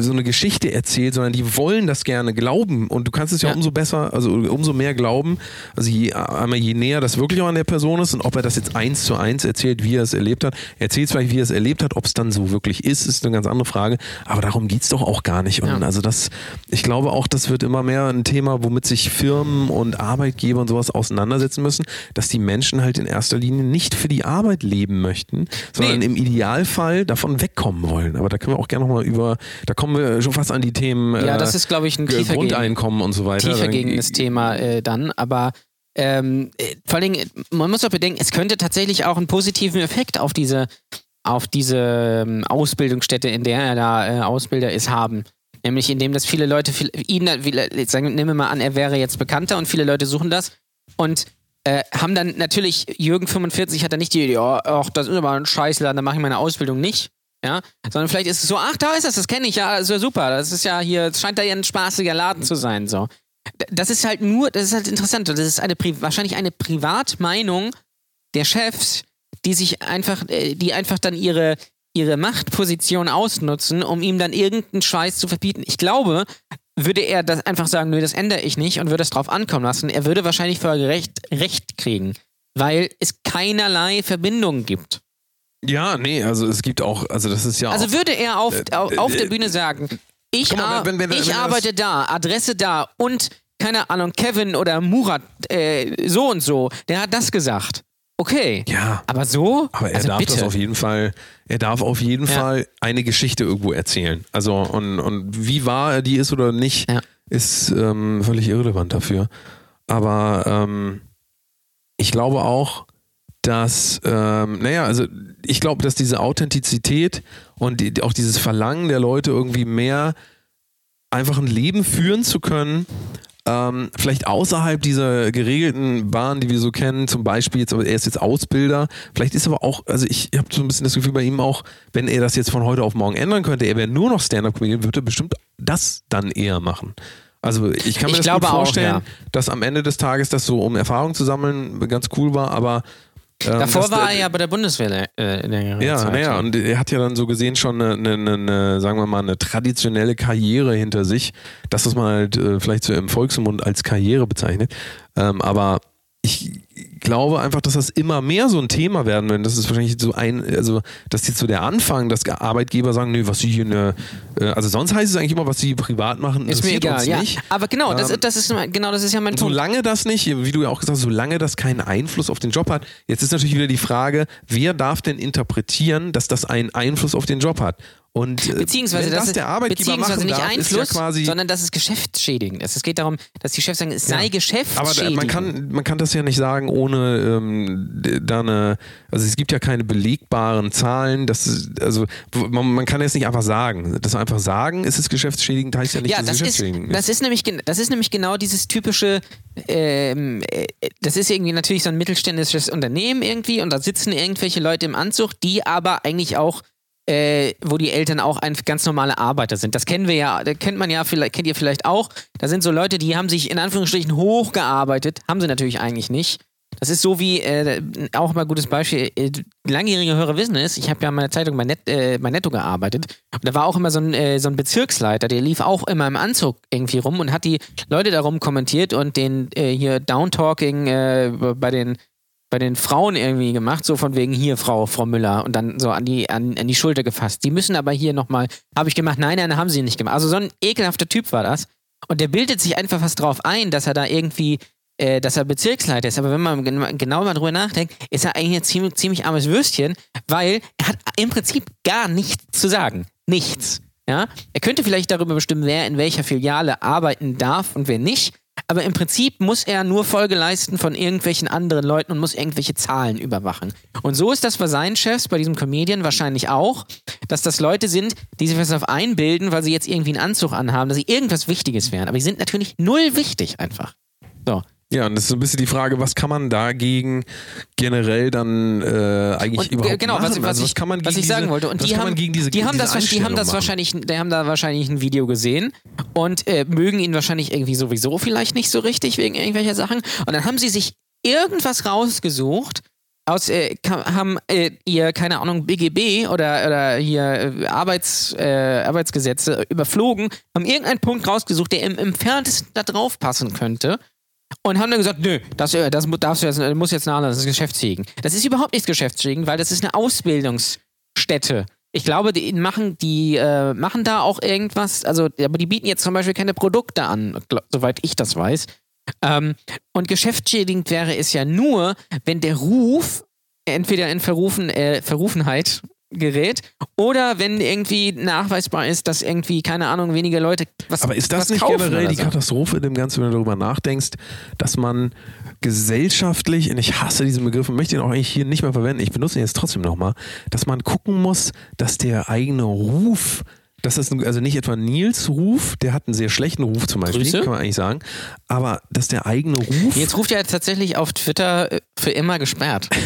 so eine Geschichte erzählt, sondern die wollen das gerne glauben und du kannst es ja, Ja. umso besser, also umso mehr glauben, also je, einmal je näher das wirklich auch an der Person ist und ob er das jetzt eins zu eins erzählt, wie er es erlebt hat. Er erzählt vielleicht, wie er es erlebt hat, ob es dann so wirklich ist, ist eine ganz andere Frage, aber darum geht's doch auch gar nicht und Ja. also das, ich glaube auch, das wird immer mehr ein Thema, womit sich Firmen und Arbeitgeber und sowas auseinandersetzen müssen, dass die Menschen halt in erster Linie nicht für die Arbeit leben möchten, sondern Nee. im Idealfall davon wegkommen wollen. Aber da können wir auch gerne nochmal über, da kommen wir schon fast an die Themen Ja, äh, das ist, glaube ich, ein tiefer Grundeinkommen und so weiter. tiefer das Thema äh, dann, aber ähm, äh, vor allen Dingen, äh, man muss auch bedenken, es könnte tatsächlich auch einen positiven Effekt auf diese, auf diese ähm, Ausbildungsstätte, in der er da äh, Ausbilder ist, haben. Nämlich indem das viele Leute, viel, ihn, sagen, nehmen wir mal an, er wäre jetzt bekannter und viele Leute suchen das und äh, haben dann natürlich, Jürgen 45 hat dann nicht die Idee, oh, ach, das ist aber ein Scheißladen, da mache ich meine Ausbildung nicht. Ja, sondern vielleicht ist es so, ach, da ist das, das kenne ich, ja, ist ja super. Das ist ja hier, es scheint da ja ein spaßiger Laden zu sein. So. Das ist halt nur, das ist halt interessant. Das ist eine wahrscheinlich eine Privatmeinung der Chefs, die sich einfach, äh, die einfach dann ihre, ihre Machtposition ausnutzen, um ihm dann irgendeinen Scheiß zu verbieten. Ich glaube, würde er das einfach sagen, nö, das ändere ich nicht und würde es drauf ankommen lassen, er würde wahrscheinlich vor Gericht Recht kriegen, weil es keinerlei Verbindung gibt. Ja, nee, also es gibt auch, also das ist ja Also würde er auf, auf, auf äh, der Bühne sagen, ich, mal, wenn- wenn- wenn- ich arbeite da, Adresse da und keine Ahnung, Kevin oder Murat äh, so und so, der hat das gesagt. Okay. ja, Aber so? aber er also darf bitte. das auf jeden Fall, er darf auf jeden Ja. Fall eine Geschichte irgendwo erzählen. Also und, und wie wahr er die ist oder nicht, Ja. ist ähm, völlig irrelevant dafür. Aber ähm, ich glaube auch, dass, ähm, naja, also ich glaube, dass diese Authentizität und die, auch dieses Verlangen der Leute irgendwie mehr einfach ein Leben führen zu können, ähm, vielleicht außerhalb dieser geregelten Bahn, die wir so kennen, zum Beispiel jetzt, aber er ist jetzt Ausbilder, vielleicht ist aber auch, also ich habe so ein bisschen das Gefühl bei ihm auch, wenn er das jetzt von heute auf morgen ändern könnte, er wäre nur noch Stand-Up-Comedian, würde er bestimmt das dann eher machen. Also ich kann mir Ich das gut auch, vorstellen, ja. dass am Ende des Tages das so, um Erfahrung zu sammeln, ganz cool war, aber ähm, Davor war er ja bei der Bundeswehr äh, in der ja, Zeit. naja, und er hat ja dann so gesehen schon eine, eine, eine, sagen wir mal, eine traditionelle Karriere hinter sich. Das, was man halt äh, vielleicht so im Volksmund als Karriere bezeichnet. Ähm, aber ich glaube einfach, dass das immer mehr so ein Thema werden wird. Das ist wahrscheinlich so ein, also das ist jetzt so der Anfang, dass Arbeitgeber sagen, nö, was sie hier eine, äh, also sonst heißt es eigentlich immer, was sie privat machen, Ist mir egal, uns ja. nicht. Aber genau, das, Ähm, das ist genau, das ist ja mein Punkt. solange das nicht, wie du ja auch gesagt hast, solange das keinen Einfluss auf den Job hat, jetzt ist natürlich wieder die Frage, wer darf denn interpretieren, dass das einen Einfluss auf den Job hat? Und äh, Beziehungsweise wenn das, das der Arbeitgeber beziehungsweise nicht darf, Einfluss, ja quasi sondern dass es geschäftsschädigend ist. Es geht darum, dass die Chefs sagen, es sei aber geschäftsschädigend. man kann, man kann das ja nicht sagen, ohne ähm, d- da eine, also es gibt ja keine belegbaren Zahlen, das ist, also man, man kann jetzt nicht einfach sagen. Das einfach sagen, ist es geschäftsschädigend, heißt ja nicht, ja, dass es das ist, geschäftsschädigend das ist nämlich das ist nämlich genau dieses typische ähm, äh, das ist irgendwie natürlich so ein mittelständisches Unternehmen irgendwie und da sitzen irgendwelche Leute im Anzug, die aber eigentlich auch äh, wo die Eltern auch ein ganz normale Arbeiter sind. Das kennen wir ja, kennt man ja vielleicht, kennt ihr vielleicht auch. Da sind so Leute, die haben sich in Anführungsstrichen hochgearbeitet, haben sie natürlich eigentlich nicht. Das ist so wie, äh, auch mal ein gutes Beispiel, äh, langjährige Hörer wissen es, ich habe ja in meiner Zeitung bei, Net, äh, bei Netto gearbeitet und da war auch immer so ein, äh, so ein Bezirksleiter, der lief auch immer im Anzug irgendwie rum und hat die Leute darum kommentiert und den äh, hier Downtalking äh, bei den bei den Frauen irgendwie gemacht, so von wegen hier, Frau, Frau Müller, und dann so an die, an, an die Schulter gefasst. Die müssen aber hier nochmal, habe ich gemacht, nein, nein, haben sie nicht gemacht. Also so ein ekelhafter Typ war das. Und der bildet sich einfach was drauf ein, dass er da irgendwie, äh, dass er Bezirksleiter ist. Aber wenn man gen genau mal drüber nachdenkt, ist er eigentlich ein ziemlich, ziemlich armes Würstchen, weil er hat im Prinzip gar nichts zu sagen. Nichts. Ja? Er könnte vielleicht darüber bestimmen, wer in welcher Filiale arbeiten darf und wer nicht. Aber im Prinzip muss er nur Folge leisten von irgendwelchen anderen Leuten und muss irgendwelche Zahlen überwachen. Und so ist das bei seinen Chefs, bei diesem Comedian wahrscheinlich auch, dass das Leute sind, die sich was auf einbilden, weil sie jetzt irgendwie einen Anzug anhaben, dass sie irgendwas Wichtiges wären. Aber die sind natürlich null wichtig einfach. So. Ja, und das ist so ein bisschen die Frage, was kann man dagegen generell dann äh, eigentlich Und, überhaupt genau, machen? was, was, also, ich, was kann man was gegen ich sagen diese, wollte. Und was die haben, diese die haben das, die haben das wahrscheinlich, die haben da wahrscheinlich ein Video gesehen und äh, mögen ihn wahrscheinlich irgendwie sowieso vielleicht nicht so richtig wegen irgendwelcher Sachen. Und dann haben sie sich irgendwas rausgesucht, aus, äh, haben äh, ihr, keine Ahnung, BGB oder, oder hier äh, Arbeits, äh, Arbeitsgesetze überflogen, haben irgendeinen Punkt rausgesucht, der im entferntesten da drauf passen könnte. Und haben dann gesagt, nö, das, äh, das darfst du jetzt, muss jetzt nachladen, das ist Geschäftssegen. Das ist überhaupt nicht Geschäftssegen, weil das ist eine Ausbildungsstätte. Ich glaube, die machen, die äh, machen da auch irgendwas, also, aber die bieten jetzt zum Beispiel keine Produkte an, gl- soweit ich das weiß. Ähm, und geschäftsschädigend wäre es ja nur, wenn der Ruf entweder in Verrufen, äh, Verrufenheit gerät oder wenn irgendwie nachweisbar ist, dass irgendwie, keine Ahnung, weniger Leute was Aber ist das nicht generell die so? Katastrophe in dem Ganzen, wenn du darüber nachdenkst, dass man gesellschaftlich, und ich hasse diesen Begriff und möchte ihn auch eigentlich hier nicht mehr verwenden, ich benutze ihn jetzt trotzdem nochmal, dass man gucken muss, dass der eigene Ruf, dass das, also nicht etwa Nils Ruf, der hat einen sehr schlechten Ruf zum Beispiel, Grüße. kann man eigentlich sagen, aber dass der eigene Ruf. Jetzt ruft er tatsächlich auf Twitter äh, für immer gesperrt.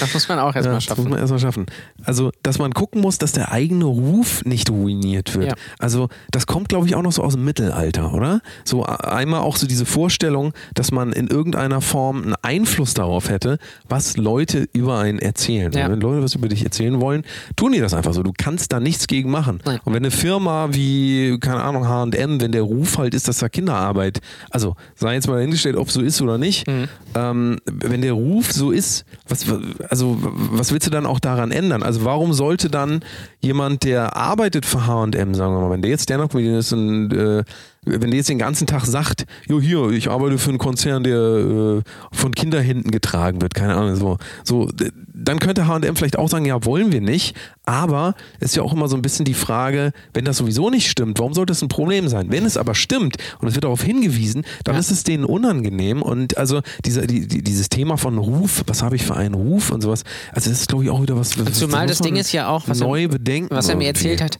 Das muss man auch erstmal Ja, das muss schaffen. man erstmal schaffen. Also, dass man gucken muss, dass der eigene Ruf nicht ruiniert wird. Ja. Also, das kommt, glaube ich, auch noch so aus dem Mittelalter, oder? So einmal auch so diese Vorstellung, dass man in irgendeiner Form einen Einfluss darauf hätte, was Leute über einen erzählen. Ja. Wenn Leute was über dich erzählen wollen, tun die das einfach so. Du kannst da nichts gegen machen. Nein. Und wenn eine Firma wie, keine Ahnung, H&M, wenn der Ruf halt ist, dass da Kinderarbeit, also sei jetzt mal dahingestellt, ob es so ist oder nicht, Mhm. ähm, wenn der Ruf so ist, was, also was willst du dann auch daran ändern? Also warum sollte dann jemand, der arbeitet für H&M, sagen wir mal, wenn der jetzt Stand-Up-Comedian ist und äh, wenn der jetzt den ganzen Tag sagt, jo hier, ich arbeite für einen Konzern, der äh, von Kinderhänden getragen wird, keine Ahnung, so, so, dann könnte H&M vielleicht auch sagen, ja, wollen wir nicht, aber es ist ja auch immer so ein bisschen die Frage, wenn das sowieso nicht stimmt, warum sollte es ein Problem sein? Wenn es aber stimmt und es wird darauf hingewiesen, dann Ja. ist es denen unangenehm und also dieser, die, die, dieses Thema von Ruf, was habe ich für einen Ruf und sowas, also das ist glaube ich auch wieder was, was Zumal das Ding ist ja auch, was er- neu bedenken. Was er mir erzählt hat,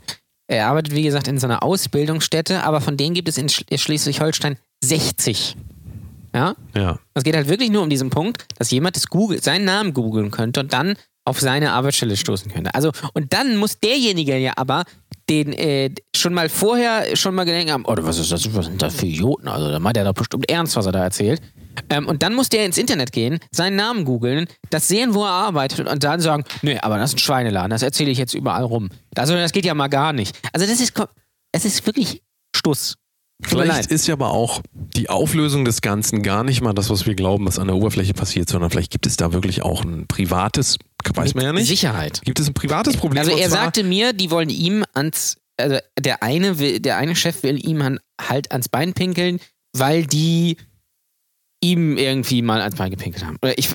er arbeitet, wie gesagt, in so einer Ausbildungsstätte, aber von denen gibt es in Sch- Schleswig-Holstein 60. Ja? Ja. Es geht halt wirklich nur um diesen Punkt, dass jemand das Google, seinen Namen googeln könnte und dann auf seine Arbeitsstelle stoßen könnte. Also, und dann muss derjenige ja aber den äh, schon mal vorher schon mal gedenkt haben, oder was ist das, was sind das für Idioten? Also, da meint er doch bestimmt ernst, was er da erzählt. Ähm, und dann muss der ins Internet gehen, seinen Namen googeln, das sehen, wo er arbeitet und dann sagen, nee, aber das ist ein Schweineladen, das erzähle ich jetzt überall rum. Also, das geht ja mal gar nicht. Also, das ist, es ist wirklich Stuss. Vielleicht ist ja aber auch die Auflösung des Ganzen gar nicht mal das, was wir glauben, was an der Oberfläche passiert, sondern vielleicht gibt es da wirklich auch ein privates, weiß man ja nicht. Sicherheit. Gibt es ein privates Problem? Also er sagte mir, die wollen ihm ans, also der eine will, der eine Chef will ihm halt ans Bein pinkeln, weil die ihm irgendwie mal ans Bein gepinkelt haben. Oder ich,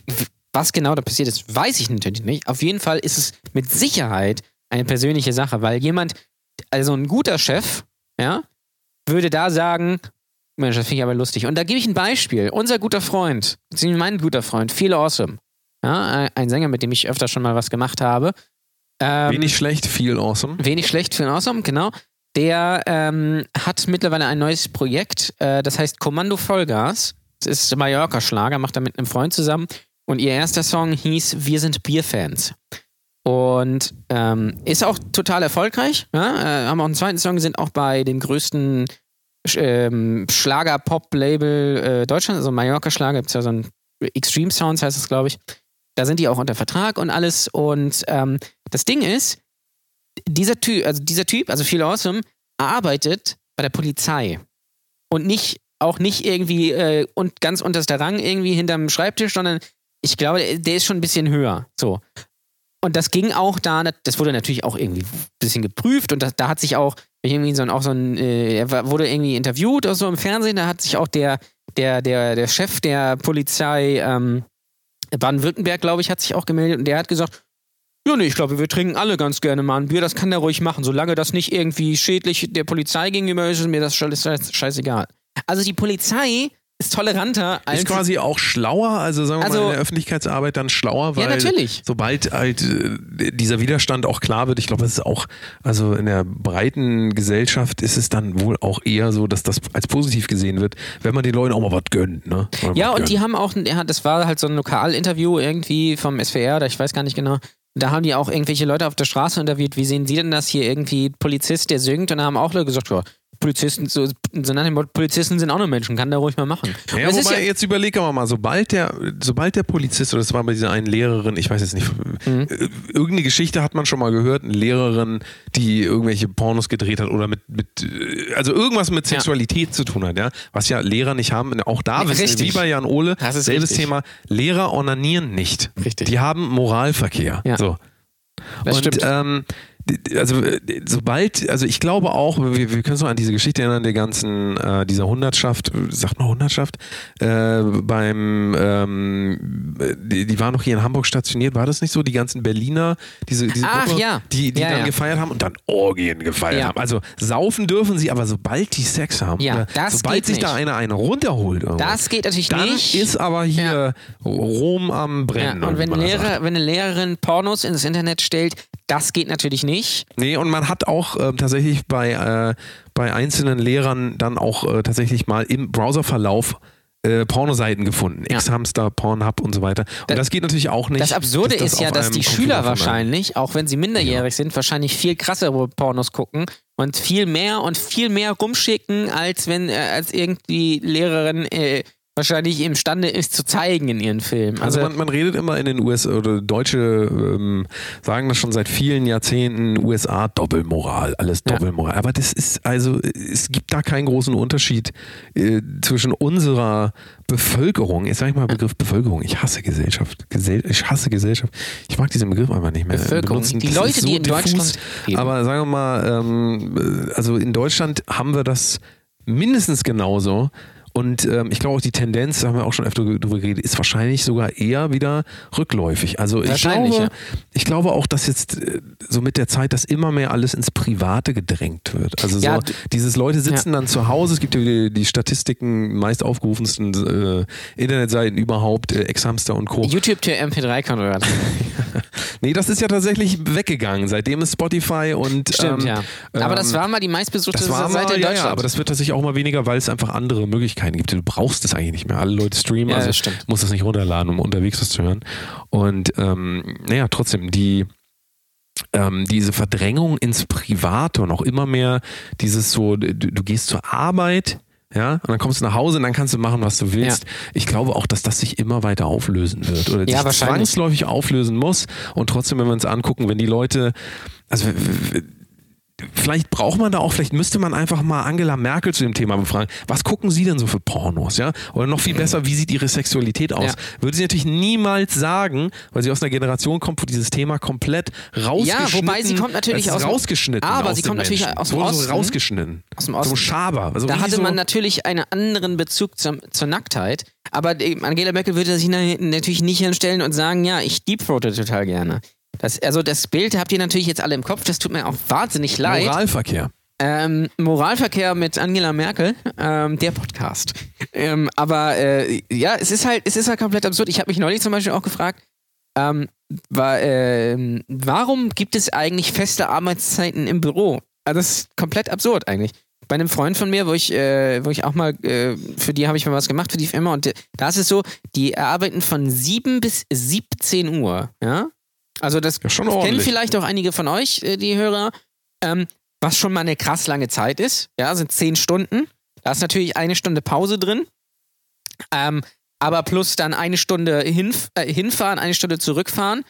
was genau da passiert ist, weiß ich natürlich nicht. Auf jeden Fall ist es mit Sicherheit eine persönliche Sache, weil jemand, also ein guter Chef, ja, würde da sagen, Mensch, das finde ich aber lustig. Und da gebe ich ein Beispiel. Unser guter Freund, beziehungsweise mein guter Freund, Feel Awesome, ja, ein Sänger, mit dem ich öfter schon mal was gemacht habe. Ähm, Wenig schlecht, viel awesome. Wenig schlecht den Awesome, genau. Der ähm, hat mittlerweile ein neues Projekt, äh, das heißt Kommando Vollgas. Das ist Mallorca-Schlager, macht er mit einem Freund zusammen. Und ihr erster Song hieß Wir sind Bierfans. Und ähm, ist auch total erfolgreich. Ja? Äh, haben auch einen zweiten Song, sind auch bei dem größten Sch- ähm, Schlager-Pop-Label äh, Deutschlands, also Mallorca-Schlager, gibt es ja so ein Extreme Sounds, heißt es, glaube ich. Da sind die auch unter Vertrag und alles. Und ähm, das Ding ist, dieser Typ, also dieser Typ, also Feel Awesome, arbeitet bei der Polizei. Und nicht, auch nicht irgendwie äh, und ganz unterster Rang irgendwie hinterm Schreibtisch, sondern ich glaube, der ist schon ein bisschen höher. So. Und das ging auch da, das wurde natürlich auch irgendwie ein bisschen geprüft und das, da hat sich auch irgendwie so ein, auch so ein, äh, er wurde irgendwie interviewt oder so im Fernsehen, da hat sich auch der, der, der, der Chef der Polizei ähm, Baden-Württemberg, glaube ich, hat sich auch gemeldet und der hat gesagt, ja, nee, ich glaube, wir trinken alle ganz gerne mal ein Bier, das kann der ruhig machen, solange das nicht irgendwie schädlich der Polizei gegenüber ist, ist mir das scheiß- scheißegal. Also die Polizei ist toleranter als Ist quasi auch schlauer, also sagen wir Also- mal in der Öffentlichkeitsarbeit dann schlauer, weil Ja, natürlich. sobald halt äh, dieser Widerstand auch klar wird, ich glaube, es ist auch, also in der breiten Gesellschaft ist es dann wohl auch eher so, dass das als positiv gesehen wird, wenn man den Leuten auch mal was gönnt. Ne? Mal Ja, und die gönnt. haben auch, ja, das war halt so ein Lokalinterview irgendwie vom SWR, oder ich weiß gar nicht genau. Da haben die auch irgendwelche Leute auf der Straße interviewt, wie sehen sie denn das hier irgendwie, Polizist, der singt, und da haben auch Leute gesagt, ja, Polizisten, so, so nach dem Motto, Polizisten sind auch nur Menschen, kann der ruhig mal machen. Ja, es ist wobei, ja, jetzt überlegen wir mal, sobald der, sobald der Polizist, oder das war bei dieser einen Lehrerin, ich weiß jetzt nicht, Mhm. äh, irgendeine Geschichte hat man schon mal gehört, eine Lehrerin, die irgendwelche Pornos gedreht hat oder mit, mit äh, also irgendwas mit Ja. Sexualität zu tun hat, ja, was ja Lehrer nicht haben, auch da wissen richtig. wie bei Jan Ole, Das ist selbes richtig. Thema, Lehrer onanieren nicht. Richtig. Die haben Moralverkehr. Ja. So. Das und stimmt. ähm, also äh, sobald, also ich glaube auch, wir, wir können uns noch an diese Geschichte erinnern, der ganzen, äh, dieser Hundertschaft, äh, sagt man Hundertschaft, äh, beim, ähm, äh, die, die waren noch hier in Hamburg stationiert, war das nicht so? Die ganzen Berliner, diese, diese Ach, Gruppe, ja. die, die Ja, dann ja. gefeiert haben und dann Orgien gefeiert haben. Also saufen dürfen sie, aber sobald die Sex haben, Ja, sobald sich nicht. da einer eine runterholt, das geht natürlich dann nicht. ist aber hier Rom am Brennen. und wenn, Lehrer, wenn eine Lehrerin Pornos ins Internet stellt, das geht natürlich nicht. Nee, und man hat auch äh, tatsächlich bei, äh, bei einzelnen Lehrern dann auch äh, tatsächlich mal im Browserverlauf äh, Pornoseiten gefunden. Ja. X-Hamster, Pornhub und so weiter. Und Da- das geht natürlich auch nicht. Das Absurde das ist ja, dass die Computer Schüler wahrscheinlich, auch wenn sie minderjährig sind, wahrscheinlich viel krassere Pornos gucken und viel mehr und viel mehr rumschicken, als wenn äh, als irgendwie Lehrerin äh, wahrscheinlich imstande ist zu zeigen in ihren Filmen. Also Also, man, man redet immer in den USA oder Deutsche ähm, sagen das schon seit vielen Jahrzehnten, USA Doppelmoral, alles Ja. Doppelmoral. Aber das ist also, es gibt da keinen großen Unterschied äh, zwischen unserer Bevölkerung, jetzt sag ich mal Begriff Bevölkerung, ich hasse Gesellschaft, Gesell ich hasse Gesellschaft, ich mag diesen Begriff einfach nicht mehr Bevölkerung. benutzen. Die Das Leute, so die in diffus. Deutschland leben. Aber sagen wir mal, ähm, äh, also in Deutschland haben wir das mindestens genauso. Und ähm, ich glaube auch die Tendenz, da haben wir auch schon öfter drüber geredet, ist wahrscheinlich sogar eher wieder rückläufig. Also ich glaube, ja. ich glaube auch, dass jetzt äh, so mit der Zeit das immer mehr alles ins Private gedrängt wird. Also Ja, so d- dieses Leute sitzen dann zu Hause, es gibt ja die, die Statistiken, meist aufgerufensten äh, Internetseiten überhaupt, äh, Exhamster und Co. YouTube to MP3 konvertiert. Nee, das ist ja tatsächlich weggegangen, seitdem ist Spotify und Stimmt, ähm, ja. Aber das ähm, war mal die meistbesuchte das Seite mal, in ja, Deutschland. ja, aber das wird tatsächlich auch mal weniger, weil es einfach andere Möglichkeiten gibt. Du brauchst es eigentlich nicht mehr. Alle Leute streamen, Ja, also stimmt. musst das nicht runterladen, um unterwegs was zu hören. Und ähm, naja, trotzdem, die ähm, diese Verdrängung ins Private und auch immer mehr dieses so, du, du gehst zur Arbeit, ja, und dann kommst du nach Hause und dann kannst du machen, was du willst. Ich glaube auch, dass das sich immer weiter auflösen wird oder Ja, sich zwangsläufig auflösen muss. Und trotzdem, wenn wir uns angucken, wenn die Leute, also vielleicht braucht man da auch, vielleicht müsste man einfach mal Angela Merkel zu dem Thema befragen. Was gucken Sie denn so für Pornos, ja? Oder noch viel besser, wie sieht Ihre Sexualität aus? Ja. Würde sie natürlich niemals sagen, weil sie aus einer Generation kommt, wo dieses Thema komplett rausgeschnitten Ja, wobei sie kommt natürlich aus rausgeschnitten. aber aus sie kommt natürlich Menschen. aus dem Wurde so Osten. rausgeschnitten. Aus dem So Osten. Schaber. Also Da hatte so, man natürlich einen anderen Bezug zum, zur Nacktheit. Aber Angela Merkel würde sich na- natürlich nicht hinstellen und sagen, ja, ich deepthroate total gerne. Das, also das Bild habt ihr natürlich jetzt alle im Kopf, das tut mir auch wahnsinnig leid. Moralverkehr. Ähm, Moralverkehr mit Angela Merkel, ähm, der Podcast. Ähm, aber äh, ja, es ist halt, es ist halt komplett absurd. Ich habe mich neulich zum Beispiel auch gefragt, ähm, war, ähm, warum gibt es eigentlich feste Arbeitszeiten im Büro? Also das ist komplett absurd eigentlich. Bei einem Freund von mir, wo ich, äh, wo ich auch mal, äh, für die habe ich mal was gemacht, für die Firma, und äh, da ist es so, die arbeiten von 7 bis 17 Uhr, ja? Also das Ja, schon kennen vielleicht auch einige von euch, äh, die Hörer, ähm, was schon mal eine krass lange Zeit ist, ja, sind 10 Stunden. Da ist natürlich eine Stunde Pause drin. Ähm, aber plus dann eine Stunde hinf äh, hinfahren, eine Stunde zurückfahren.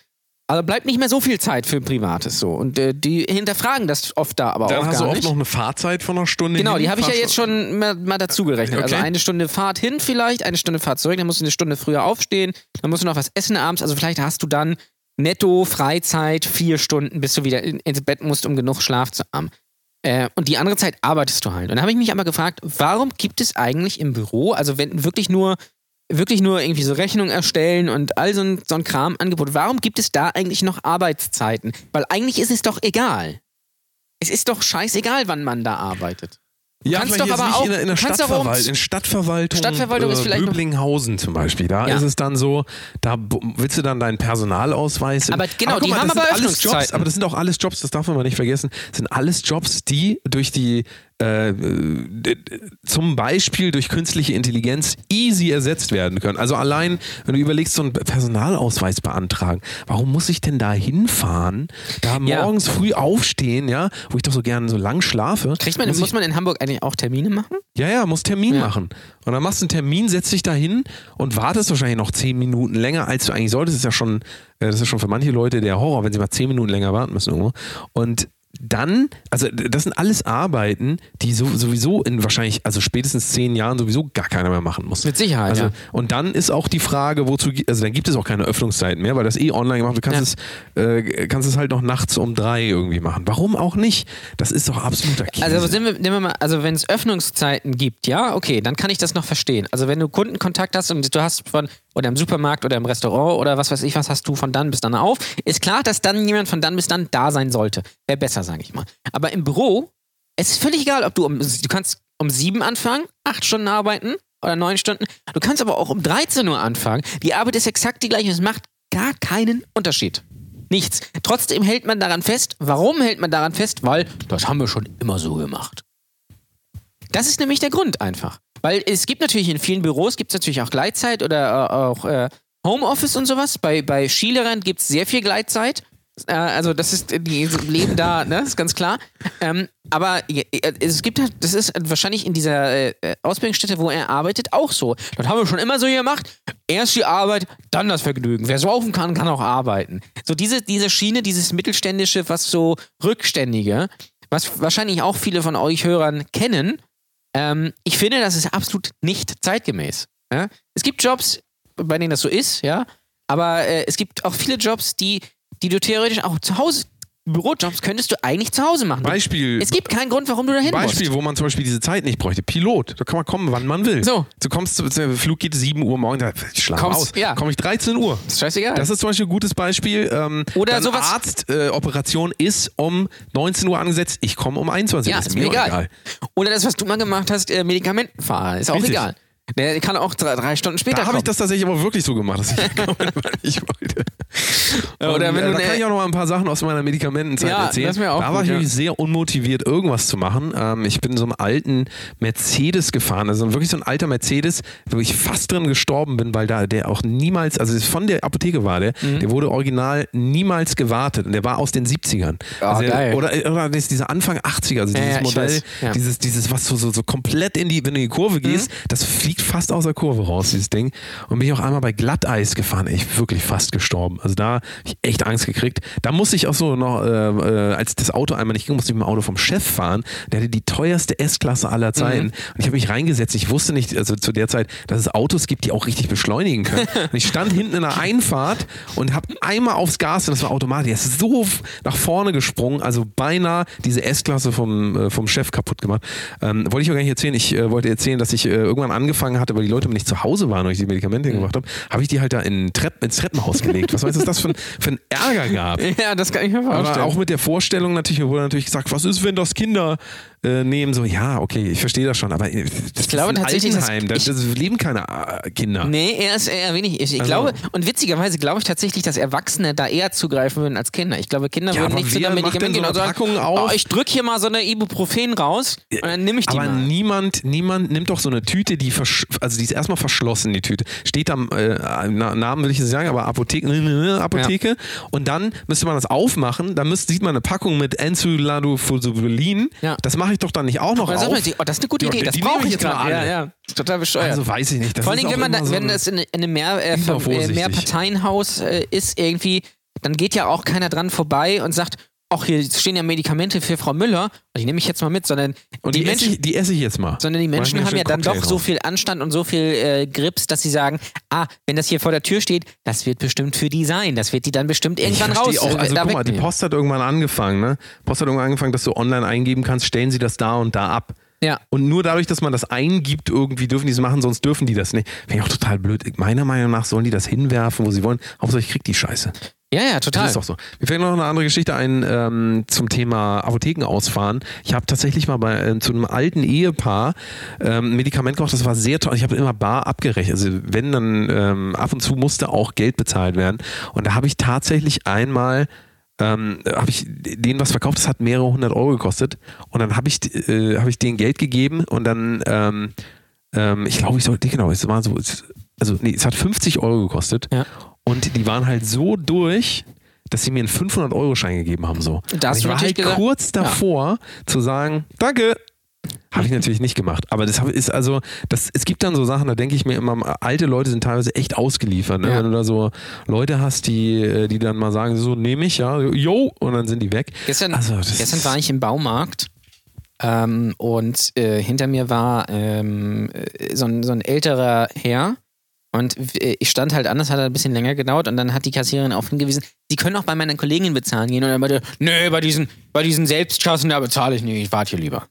Also bleibt nicht mehr so viel Zeit für Privates so. Und äh, die hinterfragen das oft da aber Dann auch hast gar du oft nicht. noch eine Fahrzeit von einer Stunde. Genau, die habe ich ja jetzt schon mal, mal dazu gerechnet. Also Okay. eine Stunde Fahrt hin vielleicht, eine Stunde Fahrt zurück, dann musst du eine Stunde früher aufstehen, dann musst du noch was essen abends. Also vielleicht hast du dann netto Freizeit vier Stunden, bis du wieder in, ins Bett musst, um genug Schlaf zu haben. Äh, und die andere Zeit arbeitest du halt. Und da habe ich mich aber gefragt, warum gibt es eigentlich im Büro, also wenn wirklich nur, wirklich nur irgendwie so Rechnungen erstellen und all so ein, so ein Kram Angebot, warum gibt es da eigentlich noch Arbeitszeiten? Weil eigentlich ist es doch egal. Es ist doch scheißegal, wann man da arbeitet. Ja, kannst doch aber auch- in der, in der du Stadtverwaltung. In Stadtverwaltung, Stadtverwaltung ist äh, vielleicht Böblinghausen zum Beispiel. Da Ja. ist es dann so, da willst du dann deinen Personalausweis. Aber genau, guck die haben das aber alles Jobs, Öffnungszeiten. aber das sind auch alles Jobs, das darf man mal nicht vergessen, das sind alles Jobs, die durch die äh, zum Beispiel durch künstliche Intelligenz easy ersetzt werden können. Also allein, wenn du überlegst, so einen Personalausweis beantragen, warum muss ich denn da hinfahren, da Ja. morgens früh aufstehen, ja, wo ich doch so gerne so lang schlafe? Kriegt man, muss muss man in Hamburg eigentlich auch Termine machen? ja, ja, muss Termin Ja. machen. Und dann machst du einen Termin, setzt dich da hin und wartest wahrscheinlich noch zehn Minuten länger, als du eigentlich solltest. Das ist ja schon, äh, das ist schon für manche Leute der Horror, wenn sie mal zehn Minuten länger warten müssen irgendwo. Und dann, also das sind alles Arbeiten, die so, sowieso in wahrscheinlich, also spätestens zehn Jahren sowieso gar keiner mehr machen muss. Mit Sicherheit, Also, ja. Und dann ist auch die Frage, wozu, also dann gibt es auch keine Öffnungszeiten mehr, weil das eh online gemacht wird. Du kannst, es, äh, kannst es halt noch nachts um drei irgendwie machen. Warum auch nicht? Das ist doch absoluter Käse. Also sind wir, nehmen wir mal, also wenn es Öffnungszeiten gibt, ja, okay, dann kann ich das noch verstehen. Also wenn du Kundenkontakt hast und du hast von oder im Supermarkt oder im Restaurant oder was weiß ich was hast du von dann bis dann auf, ist klar, dass dann jemand von dann bis dann da sein sollte. Wäre besser, sage ich mal. Aber im Büro, es ist völlig egal, ob du um, du kannst um sieben anfangen, acht Stunden arbeiten oder neun Stunden. Du kannst aber auch um 13 Uhr anfangen. Die Arbeit ist exakt die gleiche. Es macht gar keinen Unterschied. Nichts. Trotzdem hält man daran fest. Warum hält man daran fest? Weil das haben wir schon immer so gemacht. Das ist nämlich der Grund einfach. Weil es gibt natürlich in vielen Büros, gibt es natürlich auch Gleitzeit oder äh, auch äh, Homeoffice und sowas. Bei, bei Skilehrern gibt es sehr viel Gleitzeit. Äh, also das ist, die leben da, ne, ist ganz klar. Ähm, aber äh, es gibt halt, das ist wahrscheinlich in dieser äh, Ausbildungsstätte, wo er arbeitet, auch so. Das haben wir schon immer so gemacht. Erst die Arbeit, dann das Vergnügen. Wer saufen kann, kann auch arbeiten. So diese, diese Schiene, dieses mittelständische, was so rückständige, was wahrscheinlich auch viele von euch Hörern kennen, ähm, ich finde, das ist absolut nicht zeitgemäß. Ja? Es gibt Jobs, bei denen das so ist, ja, aber äh, es gibt auch viele Jobs, die, die du theoretisch auch zu Hause, Bürojobs könntest du eigentlich zu Hause machen. Beispiel. Es gibt keinen Grund, warum du dahin Beispiel, musst. wo man zum Beispiel diese Zeit nicht bräuchte. Pilot. Da kann man kommen, wann man will. So. Du kommst, zu- der Flug geht 7 Uhr morgens, ich schlaf Kommst- aus. ja. Komme ich 13 Uhr. Ist scheißegal. Das ist zum Beispiel ein gutes Beispiel. Ähm, Oder sowas- Arzt, äh, ist um 19 Uhr angesetzt. Ich komme um 21 Uhr. ja, ist mir egal. Oder das, was du mal gemacht hast, äh, Medikamentenfahrer, ist auch Richtig. egal. Der kann auch drei, drei Stunden später Da habe ich das tatsächlich aber wirklich so gemacht, dass ich gekommen bin, ich wollte. Oder Und, wenn äh, du da ne- kann ich auch noch mal ein paar Sachen aus meiner Medikamentenzeit Ja, erzählen. da war gut, ich ja. wirklich sehr unmotiviert, irgendwas zu machen. Ähm, ich bin in so einem alten Mercedes gefahren, also wirklich so ein alter Mercedes, wo ich fast drin gestorben bin, weil da der auch niemals, also von der Apotheke war der, Mhm. der wurde original niemals gewartet und der war aus den 70ern. Ah, also der- geil. Oder, oder dieser Anfang 80er, also dieses ja, Modell, dieses, dieses, was so, so, so komplett in die, wenn du in die Kurve gehst, das fliegt fast aus der Kurve raus, dieses Ding. Und bin ich auch einmal bei Glatteis gefahren, ich wirklich fast gestorben. Also da habe ich echt Angst gekriegt. Da musste ich auch so noch, äh, äh, als das Auto einmal nicht ging, musste ich mit dem Auto vom Chef fahren. Der hatte die teuerste S-Klasse aller Zeiten. Und ich habe mich reingesetzt. Ich wusste nicht, also zu der Zeit, dass es Autos gibt, die auch richtig beschleunigen können. Und ich stand hinten in einer Einfahrt und habe einmal aufs Gas und das war automatisch. Es ist so nach vorne gesprungen, also beinahe diese S-Klasse vom, äh, vom Chef kaputt gemacht. Ähm, wollte ich auch gar nicht erzählen. Ich äh, wollte erzählen, dass ich äh, irgendwann angefangen hatte, weil die Leute nicht zu Hause waren und ich die Medikamente gemacht habe, habe ich die halt da in Trepp, ins Treppenhaus gelegt. Was weißt du, das für ein, für ein Ärger gab? ja, das kann ich mir vorstellen. Aber auch mit der Vorstellung natürlich, mir wurde natürlich gesagt, was ist, wenn das Kinder äh, nehmen? So, ja, okay, ich verstehe das schon, aber äh, das glaube ist ein tatsächlich, Altenheim, da ich- das leben keine äh, Kinder. Nee, er ist eher wenig. Ich, ich Also- glaube, und witzigerweise glaube ich tatsächlich, dass Erwachsene da eher zugreifen würden als Kinder. Ich glaube, Kinder Ja, würden nicht zu macht denn Medikament so gehen und sagen, Packung auf? oh, ich drück hier mal so eine Ibuprofen raus und dann nehme ich die Aber mal. niemand, niemand nimmt doch so eine Tüte, die also die ist erstmal verschlossen, die Tüte. Steht am äh, Na- Namen will ich nicht sagen, aber Apotheke, Apotheke. Und dann müsste man das aufmachen, dann müsste, sieht man eine Packung mit Enzuladofusubulin. Ja. Das mache ich doch dann nicht auch noch auf. sich, oh, das ist eine gute Ja, Idee, die das brauche ich jetzt mal gerade. Ja, ja. Ist total bescheuert. Also weiß ich nicht. Das Vor Dingen, wenn man da, so wenn das in, in einem mehr, äh, äh. Mehrparteienhaus äh, ist irgendwie, dann geht ja auch keiner dran vorbei und sagt, ach, hier stehen ja Medikamente für Frau Müller, die nehme ich jetzt mal mit, sondern Und die, die, esse Menschen, ich, die esse ich jetzt mal. sondern die Menschen haben ja dann Cocktail doch so drauf. viel Anstand und so viel äh, Grips, dass sie sagen, ah, wenn das hier vor der Tür steht, das wird bestimmt für die sein, das wird die dann bestimmt irgendwann raus. auch, äh, also da guck mal, die. Post hat irgendwann angefangen, ne? Post hat irgendwann angefangen, dass du online eingeben kannst, stellen sie das da und da ab. Ja. Und nur dadurch, dass man das eingibt, irgendwie dürfen die es machen, sonst dürfen die das nicht. Finde ich auch total blöd. Meiner Meinung nach sollen die das hinwerfen, wo sie wollen. Hauptsache, ich krieg die Scheiße. Ja, ja, total. Das ist doch so. Mir fällt noch eine andere Geschichte ein ähm, zum Thema Apotheken ausfahren. Ich habe tatsächlich mal bei ähm, zu einem alten Ehepaar ähm, ein Medikament gekauft, das war sehr teuer. Ich habe immer bar abgerechnet. Also wenn dann ähm, ab und zu musste auch Geld bezahlt werden. Und da habe ich tatsächlich einmal ähm, habe ich denen was verkauft, das hat mehrere hundert Euro gekostet. Und dann habe ich, äh, hab ich denen Geld gegeben und dann, ähm, ähm, ich glaube, ich sollte, genau, es war so, es- also nee, es hat 50 Euro gekostet. Ja. Und die waren halt so durch, dass sie mir einen 500-Euro-Schein gegeben haben. So. Da hast Und ich war halt gesagt- kurz davor zu sagen, danke. Habe ich natürlich nicht gemacht. Aber das ist also, das, es gibt dann so Sachen, da denke ich mir immer, alte Leute sind teilweise echt ausgeliefert. Ne? Ja. Wenn du da so Leute hast, die, äh, die dann mal sagen, so nehme ich, ja, yo, und dann sind die weg. Gestern, Also, das gestern war ich im Baumarkt ähm, und äh, hinter mir war ähm, äh, so, ein, so ein älterer Herr und äh, ich stand halt an, das hat ein bisschen länger gedauert und dann hat die Kassiererin auf hingewiesen, Sie können auch bei meiner Kollegin bezahlen gehen und dann meinte, nee, bei diesen, bei diesen Selbstkassen, da bezahle ich nicht, ich warte hier lieber.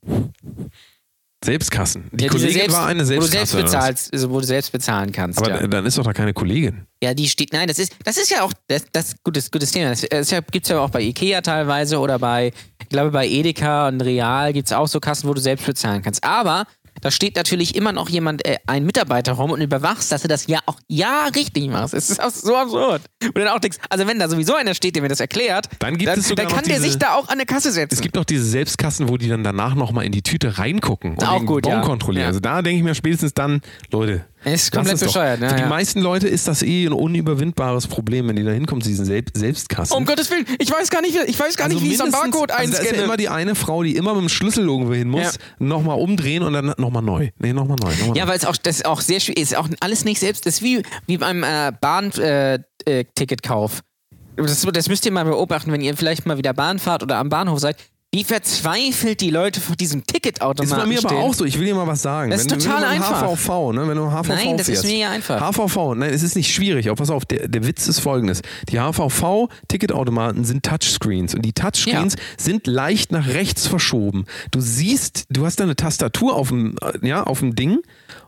Selbstkassen. Die Ja, Kollegin Selbst- war eine wo du Selbstkasse. selbst bezahlst, also wo du selbst bezahlen kannst. Aber ja. dann ist doch da keine Kollegin. Ja, die steht, nein, das ist, das ist ja auch, das, das gutes, gutes Thema. Das, das gibt es ja auch bei Ikea teilweise oder bei, ich glaube bei Edeka und Real gibt es auch so Kassen, wo du selbst bezahlen kannst. Aber da steht natürlich immer noch jemand, äh, ein Mitarbeiter rum und überwachst, dass du das ja auch ja richtig machst. Es ist auch so absurd. Und dann auch denkst, also wenn da sowieso einer steht, der mir das erklärt, Dann gibt dann, es sogar dann kann der diese- sich da auch an der Kasse setzen. Es gibt noch diese Selbstkassen, wo die dann danach nochmal in die Tüte reingucken und Auch den gut, Bon ja. kontrollieren. Ja. Also da denke ich mir spätestens dann, Leute. Ist lass komplett es doch. bescheuert, ne? Für die Ja. meisten Leute ist das eh ein unüberwindbares Problem, wenn die da hinkommen zu diesen Sel Selbstkassen. um Gottes Willen, ich weiß gar nicht, wie- ich weiß gar nicht, wie ich so einen Barcode also Da ist ja einscanne. immer die eine Frau, die immer mit dem Schlüssel irgendwo hin muss, Ja. nochmal umdrehen und dann nochmal neu. Nee, nochmal neu. Noch Ja, neu. weil es auch, das ist auch sehr schwierig ist. Auch alles nicht selbst. Das ist wie, wie beim äh, Bahn-Ticketkauf. Äh, Ticketkauf. das, das müsst ihr mal beobachten, wenn ihr vielleicht mal wieder Bahn fahrt oder am Bahnhof seid. Wie verzweifelt die Leute vor diesem Ticketautomaten Ist bei mir aber stehen. auch so, ich will dir mal was sagen. Das ist wenn, total wenn du einfach. HVV, ne, wenn du HVV Nein, das ist fährst. mega einfach. HVV, nein, es ist nicht schwierig, aber pass auf, der, der Witz ist folgendes. Die HVV-Ticketautomaten sind Touchscreens und die Touchscreens sind leicht nach rechts verschoben. Du siehst, du hast da eine Tastatur auf dem, äh, ja, auf dem Ding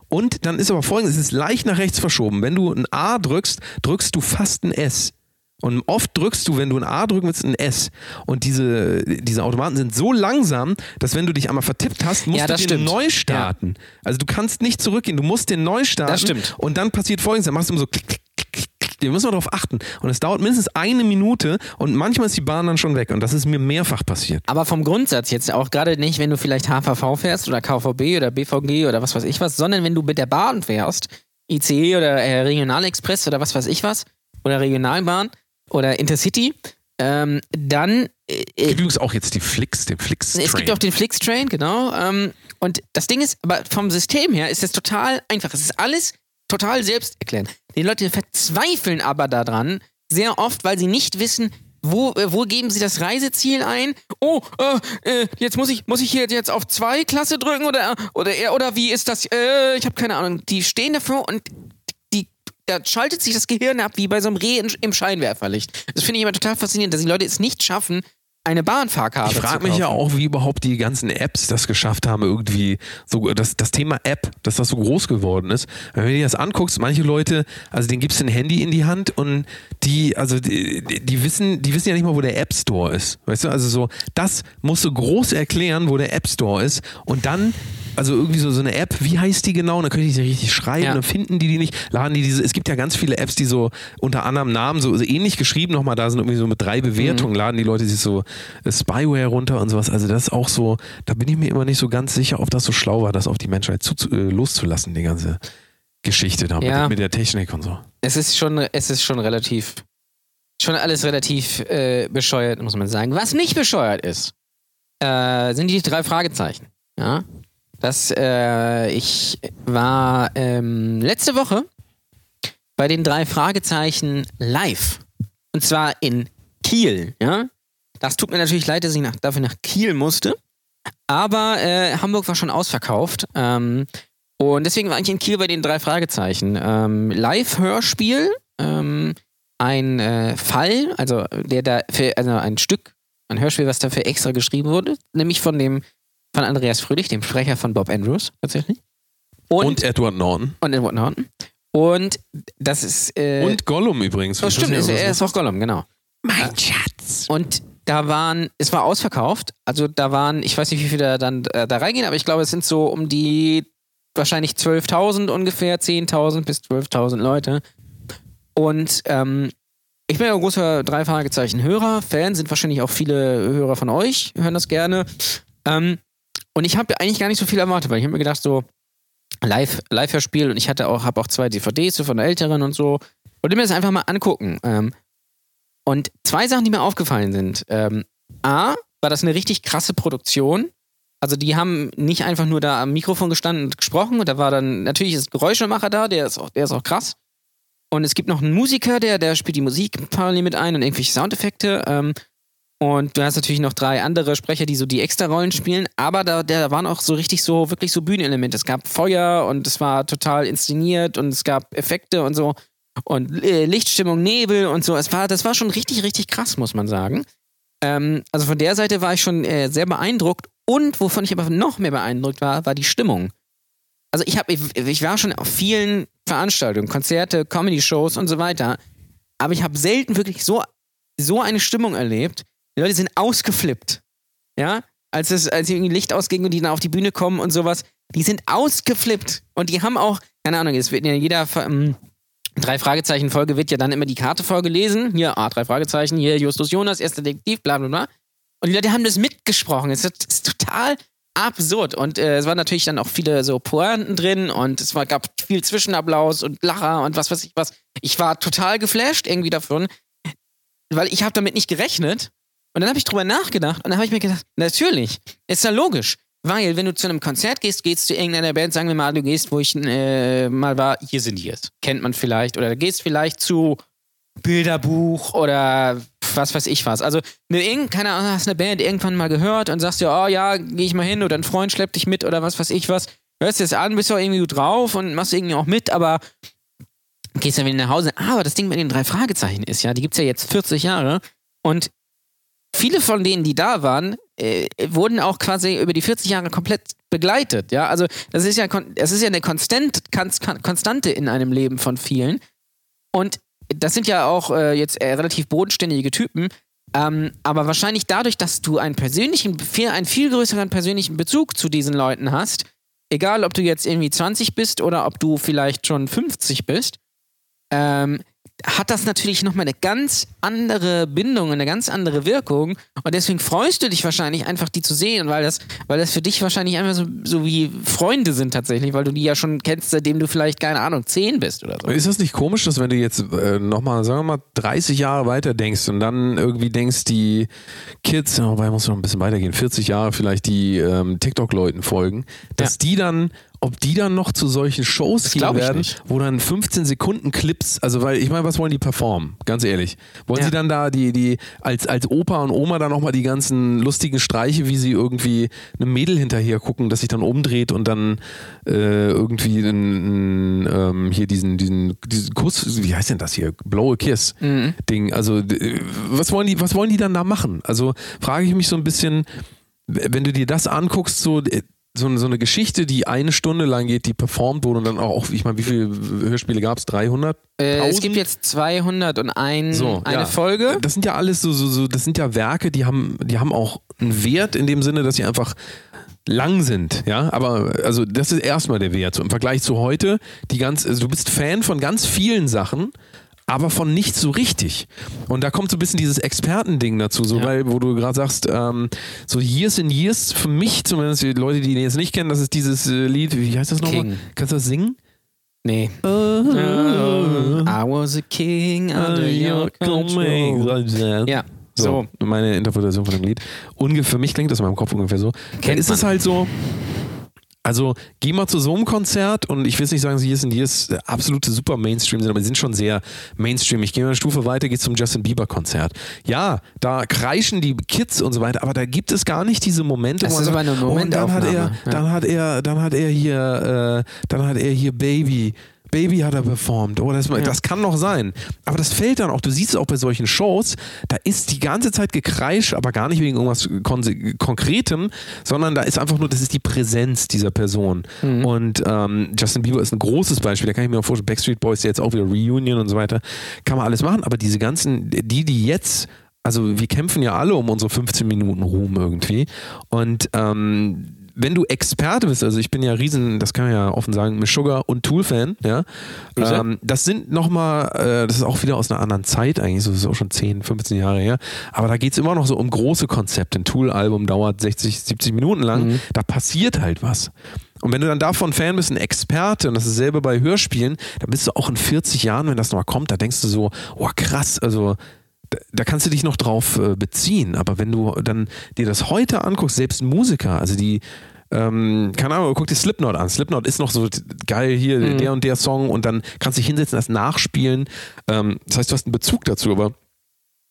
und dann ist aber folgendes, es ist leicht nach rechts verschoben. Wenn du ein A drückst, drückst du fast ein S. Und oft drückst du, wenn du ein A drücken willst, ein S. Und diese, diese Automaten sind so langsam, dass wenn du dich einmal vertippt hast, musst Ja, du den stimmt. neu starten. Also du kannst nicht zurückgehen, du musst den neu starten. Das stimmt. Und dann passiert folgendes, dann machst du immer so klick, klick, klick, klick. Wir müssen mal darauf achten. Und es dauert mindestens eine Minute und manchmal ist die Bahn dann schon weg. Und das ist mir mehrfach passiert. Aber vom Grundsatz jetzt auch gerade nicht, wenn du vielleicht HVV fährst oder KVB oder BVG oder was weiß ich was, sondern wenn du mit der Bahn fährst, ICE oder äh, Regionalexpress oder was weiß ich was, oder Regionalbahn oder Intercity, ähm, dann äh, Gibt übrigens auch jetzt die Flix, den Flix. Es gibt auch den Flixtrain, genau. Ähm, und das Ding ist, aber vom System her ist es total einfach. Es ist alles total selbsterklärend. Die Leute verzweifeln aber daran sehr oft, weil sie nicht wissen, wo, äh, wo geben sie das Reiseziel ein? Oh, äh, äh, jetzt muss ich, muss ich hier jetzt auf zwei Klasse drücken oder, oder, oder wie ist das? Äh, ich habe keine Ahnung. Die stehen davor und da schaltet sich das Gehirn ab wie bei so einem Reh in, im Scheinwerferlicht. Das finde ich immer total faszinierend, dass die Leute es nicht schaffen, eine Bahnfahrkarte Ich frage mich ja auch, wie überhaupt die ganzen Apps das geschafft haben, irgendwie so das, das Thema App, dass das so groß geworden ist. Wenn du dir das anguckst, manche Leute, also denen gibst du ein Handy in die Hand und die, also die die wissen, die wissen ja nicht mal, wo der App Store ist. Weißt du, also so, das musst du groß erklären, wo der App Store ist und dann also irgendwie so, so eine App, wie heißt die genau? Und dann könnte ich sie richtig schreiben, Ja. dann finden die die nicht, laden die diese, es gibt ja ganz viele Apps, die so unter anderem Namen so, so ähnlich geschrieben nochmal da sind, irgendwie so mit drei Bewertungen, laden die Leute sich so äh, Spyware runter und sowas. Also das ist auch so, da bin ich mir immer nicht so ganz sicher, ob das so schlau war, das auf die Menschheit zu, äh, loszulassen, die ganze Geschichte da Ja. mit, mit der Technik und so. Es ist schon, es ist schon relativ, schon alles relativ äh, bescheuert, muss man sagen. Was nicht bescheuert ist, äh, sind die drei Fragezeichen. Ja, das, äh, ich war ähm, letzte Woche bei den drei Fragezeichen live. Und zwar in Kiel. Ja, das tut mir natürlich leid, dass ich nach, dafür nach Kiel musste. Aber äh, Hamburg war schon ausverkauft. Ähm, und deswegen war ich in Kiel bei den drei Fragezeichen. Ähm, Live-Hörspiel, ähm, ein äh, Fall, also der da für, also ein Stück, ein Hörspiel, was dafür extra geschrieben wurde, nämlich von dem, von Andreas Fröhlich, dem Sprecher von Bob Andrews, tatsächlich. Und, Und, Edward Norton. und Edward Norton. Und das ist. Äh, Und Gollum übrigens. oh, stimmt, ist, er ist auch Gollum, genau. Mein Schatz. Und da waren, es war ausverkauft. Also da waren, ich weiß nicht, wie viele da dann äh, da reingehen, aber ich glaube, es sind so um die wahrscheinlich 12.000 ungefähr, 10.000 bis 12.000 Leute. Und ähm, ich bin ja ein großer drei Fragezeichen Hörer, Fan sind wahrscheinlich auch viele Hörer von euch, hören das gerne. Ähm, und ich habe eigentlich gar nicht so viel erwartet, weil ich habe mir gedacht so live live Hörspiel und ich hatte auch habe auch zwei DVDs von der älteren und so und mir das einfach mal angucken. Ähm, und zwei Sachen, die mir aufgefallen sind. Ähm, A, war das eine richtig krasse Produktion. Also die haben nicht einfach nur da am Mikrofon gestanden und gesprochen. Und da war dann, natürlich ist Geräuschemacher da, der ist auch, der ist auch krass. Und es gibt noch einen Musiker, der, der spielt die Musik parallel mit ein und irgendwelche Soundeffekte. Ähm, und du hast natürlich noch drei andere Sprecher, die so die extra Rollen spielen, aber da, da waren auch so richtig so, wirklich so Bühnenelemente. Es gab Feuer und es war total inszeniert und es gab Effekte und so und äh, Lichtstimmung, Nebel und so. Es war, das war schon richtig, richtig krass, muss man sagen. Ähm, also von der Seite war ich schon äh, sehr beeindruckt und wovon ich aber noch mehr beeindruckt war, war die Stimmung. Also ich habe, ich, ich war schon auf vielen Veranstaltungen, Konzerte, Comedy-Shows und so weiter, aber ich habe selten wirklich so, so eine Stimmung erlebt. Die Leute sind ausgeflippt. Ja, als es, als irgendwie Licht ausging und die dann auf die Bühne kommen und sowas, die sind ausgeflippt und die haben auch, keine Ahnung, es wird ja jeder ähm, drei Fragezeichen Folge wird ja dann immer die Karte vorgelesen. Hier, ah, drei Fragezeichen, hier Justus Jonas, erster Detektiv, bla bla bla. Und die Leute haben das mitgesprochen. Es ist, ist total absurd. Und äh, es waren natürlich dann auch viele so Pointen drin und es war, gab viel Zwischenapplaus und Lacher und was weiß ich was. Ich war total geflasht irgendwie davon, weil ich habe damit nicht gerechnet. Und dann habe ich drüber nachgedacht und dann habe ich mir gedacht, natürlich, ist ja logisch. Weil, wenn du zu einem Konzert gehst, gehst zu irgendeiner Band, sagen wir mal, du gehst, wo ich äh, mal war, hier sind die jetzt. Kennt man vielleicht. Oder du gehst vielleicht zu Bilderbuch oder was weiß ich was. Also, ne, keine Ahnung, hast eine Band irgendwann mal gehört und sagst dir, oh ja, geh ich mal hin oder ein Freund schleppt dich mit oder was weiß ich was. Hörst dir das an, bist auch irgendwie gut drauf und machst irgendwie auch mit, aber gehst dann wieder nach Hause. Aber das Ding mit den drei Fragezeichen ist ja, die gibt es ja jetzt 40 Jahre und viele von denen, die da waren, äh, wurden auch quasi über die 40 Jahre komplett begleitet. Ja, also das ist ja, das ist ja eine Konstant, Konstante in einem Leben von vielen. Und das sind ja auch äh, jetzt äh, relativ bodenständige Typen. Ähm, aber wahrscheinlich dadurch, dass du einen persönlichen, viel, einen viel größeren persönlichen Bezug zu diesen Leuten hast, egal ob du jetzt irgendwie 20 bist oder ob du vielleicht schon 50 bist, ähm, hat das natürlich nochmal eine ganz andere Bindung, eine ganz andere Wirkung. Und deswegen freust du dich wahrscheinlich einfach, die zu sehen, weil das, weil das für dich wahrscheinlich einfach so, so wie Freunde sind tatsächlich, weil du die ja schon kennst, seitdem du vielleicht, keine Ahnung, zehn bist oder so. Ist das nicht komisch, dass wenn du jetzt äh, nochmal, sagen wir mal, 30 Jahre weiter denkst und dann irgendwie denkst, die Kids, wobei muss noch ein bisschen weitergehen, 40 Jahre vielleicht die ähm, TikTok-Leuten folgen, dass ja. die dann ob die dann noch zu solchen Shows das gehen werden, nicht. wo dann 15 Sekunden Clips, also weil ich meine, was wollen die performen? Ganz ehrlich. Wollen ja. sie dann da die, die, als, als Opa und Oma dann nochmal die ganzen lustigen Streiche, wie sie irgendwie einem Mädel hinterher gucken, das sich dann umdreht und dann äh, irgendwie in, in, ähm, hier diesen, diesen, diesen Kuss, wie heißt denn das hier? Blow a Kiss mhm. Ding. Also, was wollen die, was wollen die dann da machen? Also frage ich mich so ein bisschen, wenn du dir das anguckst, so so, so eine Geschichte, die eine Stunde lang geht, die performt wurde und dann auch, ich meine, wie viele Hörspiele gab es? 300? Äh, es gibt jetzt 201 so, eine ja. Folge. Das sind ja alles so, so, so, das sind ja Werke, die haben, die haben auch einen Wert in dem Sinne, dass sie einfach lang sind, ja, aber also das ist erstmal der Wert. So, Im Vergleich zu heute, die ganz, also du bist Fan von ganz vielen Sachen, aber von nichts so richtig. Und da kommt so ein bisschen dieses Expertending dazu, so ja. weil, wo du gerade sagst, ähm, so Years in Years, für mich zumindest, die Leute, die den jetzt nicht kennen, das ist dieses äh, Lied, wie heißt das nochmal? Kannst du das singen? Nee. Oh, oh, I was a king under your control. Ja. So, so, meine Interpretation von dem Lied. Ungefähr, für mich klingt das in meinem Kopf ungefähr so. Kennt ist es halt so, also geh mal zu so einem Konzert und ich will nicht sagen, sie sind hier ist absolute super Mainstream sind, aber sie sind schon sehr Mainstream. Ich gehe mal eine Stufe weiter, gehe zum Justin Bieber Konzert. Ja, da kreischen die Kids und so weiter, aber da gibt es gar nicht diese Momente. Das ist aber eine Momentaufnahme. Und dann hat er, dann hat er, dann hat er hier, äh, dann hat er hier Baby Baby hat er performt. Oh, das, ja. das kann noch sein. Aber das fällt dann auch, du siehst es auch bei solchen Shows, da ist die ganze Zeit gekreisch, aber gar nicht wegen irgendwas Kon Konkretem, sondern da ist einfach nur, das ist die Präsenz dieser Person. Mhm. Und ähm, Justin Bieber ist ein großes Beispiel, da kann ich mir auch vorstellen, Backstreet Boys jetzt auch wieder Reunion und so weiter, kann man alles machen, aber diese ganzen, die, die jetzt also wir kämpfen ja alle um unsere 15 Minuten Ruhm irgendwie. Und ähm, wenn du Experte bist, also ich bin ja riesen, das kann man ja offen sagen, mit Sugar und Tool-Fan, ja. Ähm, das sind nochmal, äh, das ist auch wieder aus einer anderen Zeit eigentlich, so ist auch schon 10, 15 Jahre her. Aber da geht es immer noch so um große Konzepte. Ein Tool-Album dauert 60, 70 Minuten lang, Mhm. da passiert halt was. Und wenn du dann davon Fan bist, ein Experte, und das ist selber bei Hörspielen, dann bist du auch in 40 Jahren, wenn das nochmal kommt, da denkst du so, oh krass, also da, da kannst du dich noch drauf äh, beziehen. Aber wenn du dann dir das heute anguckst, selbst Musiker, also die, ähm, keine Ahnung, guck dir Slipknot an. Slipknot ist noch so geil hier, Mhm. der und der Song und dann kannst du dich hinsetzen, das nachspielen. Ähm, das heißt, du hast einen Bezug dazu, aber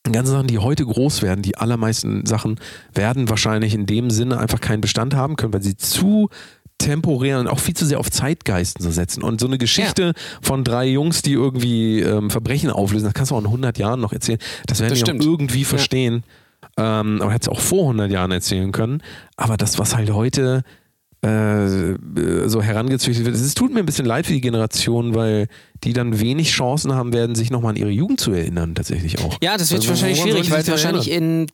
die ganzen Sachen, die heute groß werden, die allermeisten Sachen werden wahrscheinlich in dem Sinne einfach keinen Bestand haben können, weil sie zu temporär und auch viel zu sehr auf Zeitgeisten so setzen. Und so eine Geschichte von drei Jungs, die irgendwie ähm, Verbrechen auflösen, das kannst du auch in 100 Jahren noch erzählen. Das werden Das auch irgendwie verstehen. Ähm, aber hätte es auch vor 100 Jahren erzählen können. Aber das, was halt heute äh, so herangezüchtet wird, es tut mir ein bisschen leid für die Generation, weil die dann wenig Chancen haben werden, sich nochmal an ihre Jugend zu erinnern, tatsächlich auch. Ja, das wird Also, wahrscheinlich schwierig, weil es wahrscheinlich in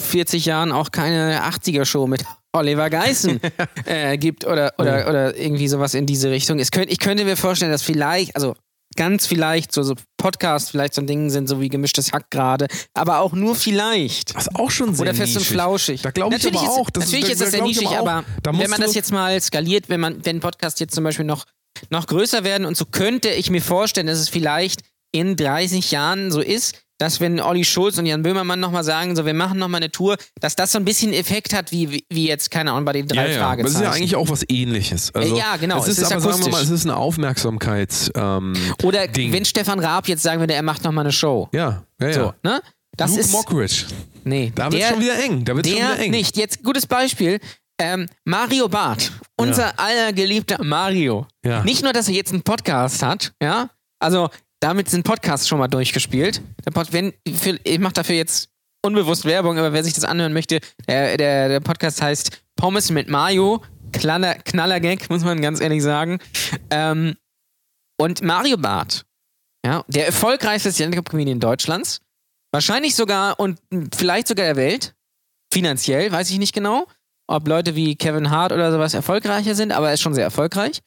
40 Jahren auch keine 80er-Show mit Oliver Geissen äh, gibt oder, oder, oder irgendwie sowas in diese Richtung. Es könnt, ich könnte mir vorstellen, dass vielleicht, also ganz vielleicht so, so Podcasts vielleicht so ein Ding sind, so wie gemischtes Hack gerade, aber auch nur vielleicht. Was auch schon sehr Oder fest und nischig. flauschig. Da glaube ich natürlich aber ist, auch. Das natürlich da- ist das da sehr nischig, aber Da wenn man das jetzt mal skaliert, wenn man, wenn Podcast jetzt zum Beispiel noch, noch größer werden und so könnte ich mir vorstellen, dass es vielleicht in 30 Jahren so ist, dass wenn Olli Schulz und Jan Böhmermann nochmal sagen, so wir machen nochmal eine Tour, dass das so ein bisschen Effekt hat, wie, wie- jetzt, keine Ahnung, bei den drei ja, ja. Fragezeichen. Das ist ja eigentlich auch was ähnliches. Also, ja, genau, Es es ist, ist aber sagen wir mal, akustisch. es ist ein Aufmerksamkeits. Ähm, Oder Ding. wenn Stefan Raab jetzt sagen würde, er macht nochmal eine Show. ja, ja, ja. So, ne? Das Luke ist. Mockridge. Nee, Da wird schon wieder eng. Da wird schon Der wieder eng. nicht. Jetzt gutes Beispiel. Ähm, Mario Barth, unser allergeliebter Mario. Ja. Nicht nur, dass er jetzt einen Podcast hat, ja, also damit sind Podcasts schon mal durchgespielt. Pod, wenn, ich mache dafür jetzt unbewusst Werbung, aber wer sich das anhören möchte, der, der, der Podcast heißt Pommes mit Mario. Knaller, Knallergag, muss man ganz ehrlich sagen. Ähm, und Mario Barth, ja, der erfolgreichste Stand-Up-Comedian Deutschlands, wahrscheinlich sogar und vielleicht sogar der Welt, finanziell, weiß ich nicht genau, ob Leute wie Kevin Hart oder sowas erfolgreicher sind, aber er ist schon sehr erfolgreich,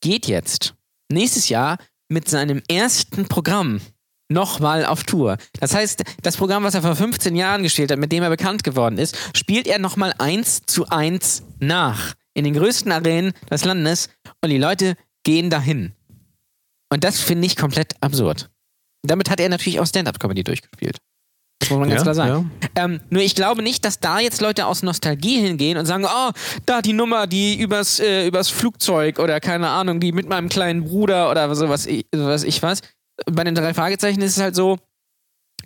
geht jetzt nächstes Jahr mit seinem ersten Programm nochmal auf Tour. Das heißt, das Programm, was er vor 15 Jahren gespielt hat, mit dem er bekannt geworden ist, spielt er nochmal eins zu eins nach. In den größten Arenen des Landes und die Leute gehen dahin. Und das finde ich komplett absurd. Damit hat er natürlich auch Stand-Up-Comedy durchgespielt. Das muss man ganz Ja, klar sagen. Ähm, nur ich glaube nicht, dass da jetzt Leute aus Nostalgie hingehen und sagen, oh, da die Nummer, die übers, äh, übers Flugzeug oder keine Ahnung, die mit meinem kleinen Bruder oder sowas, sowas ich was. Bei den drei Fragezeichen ist es halt so,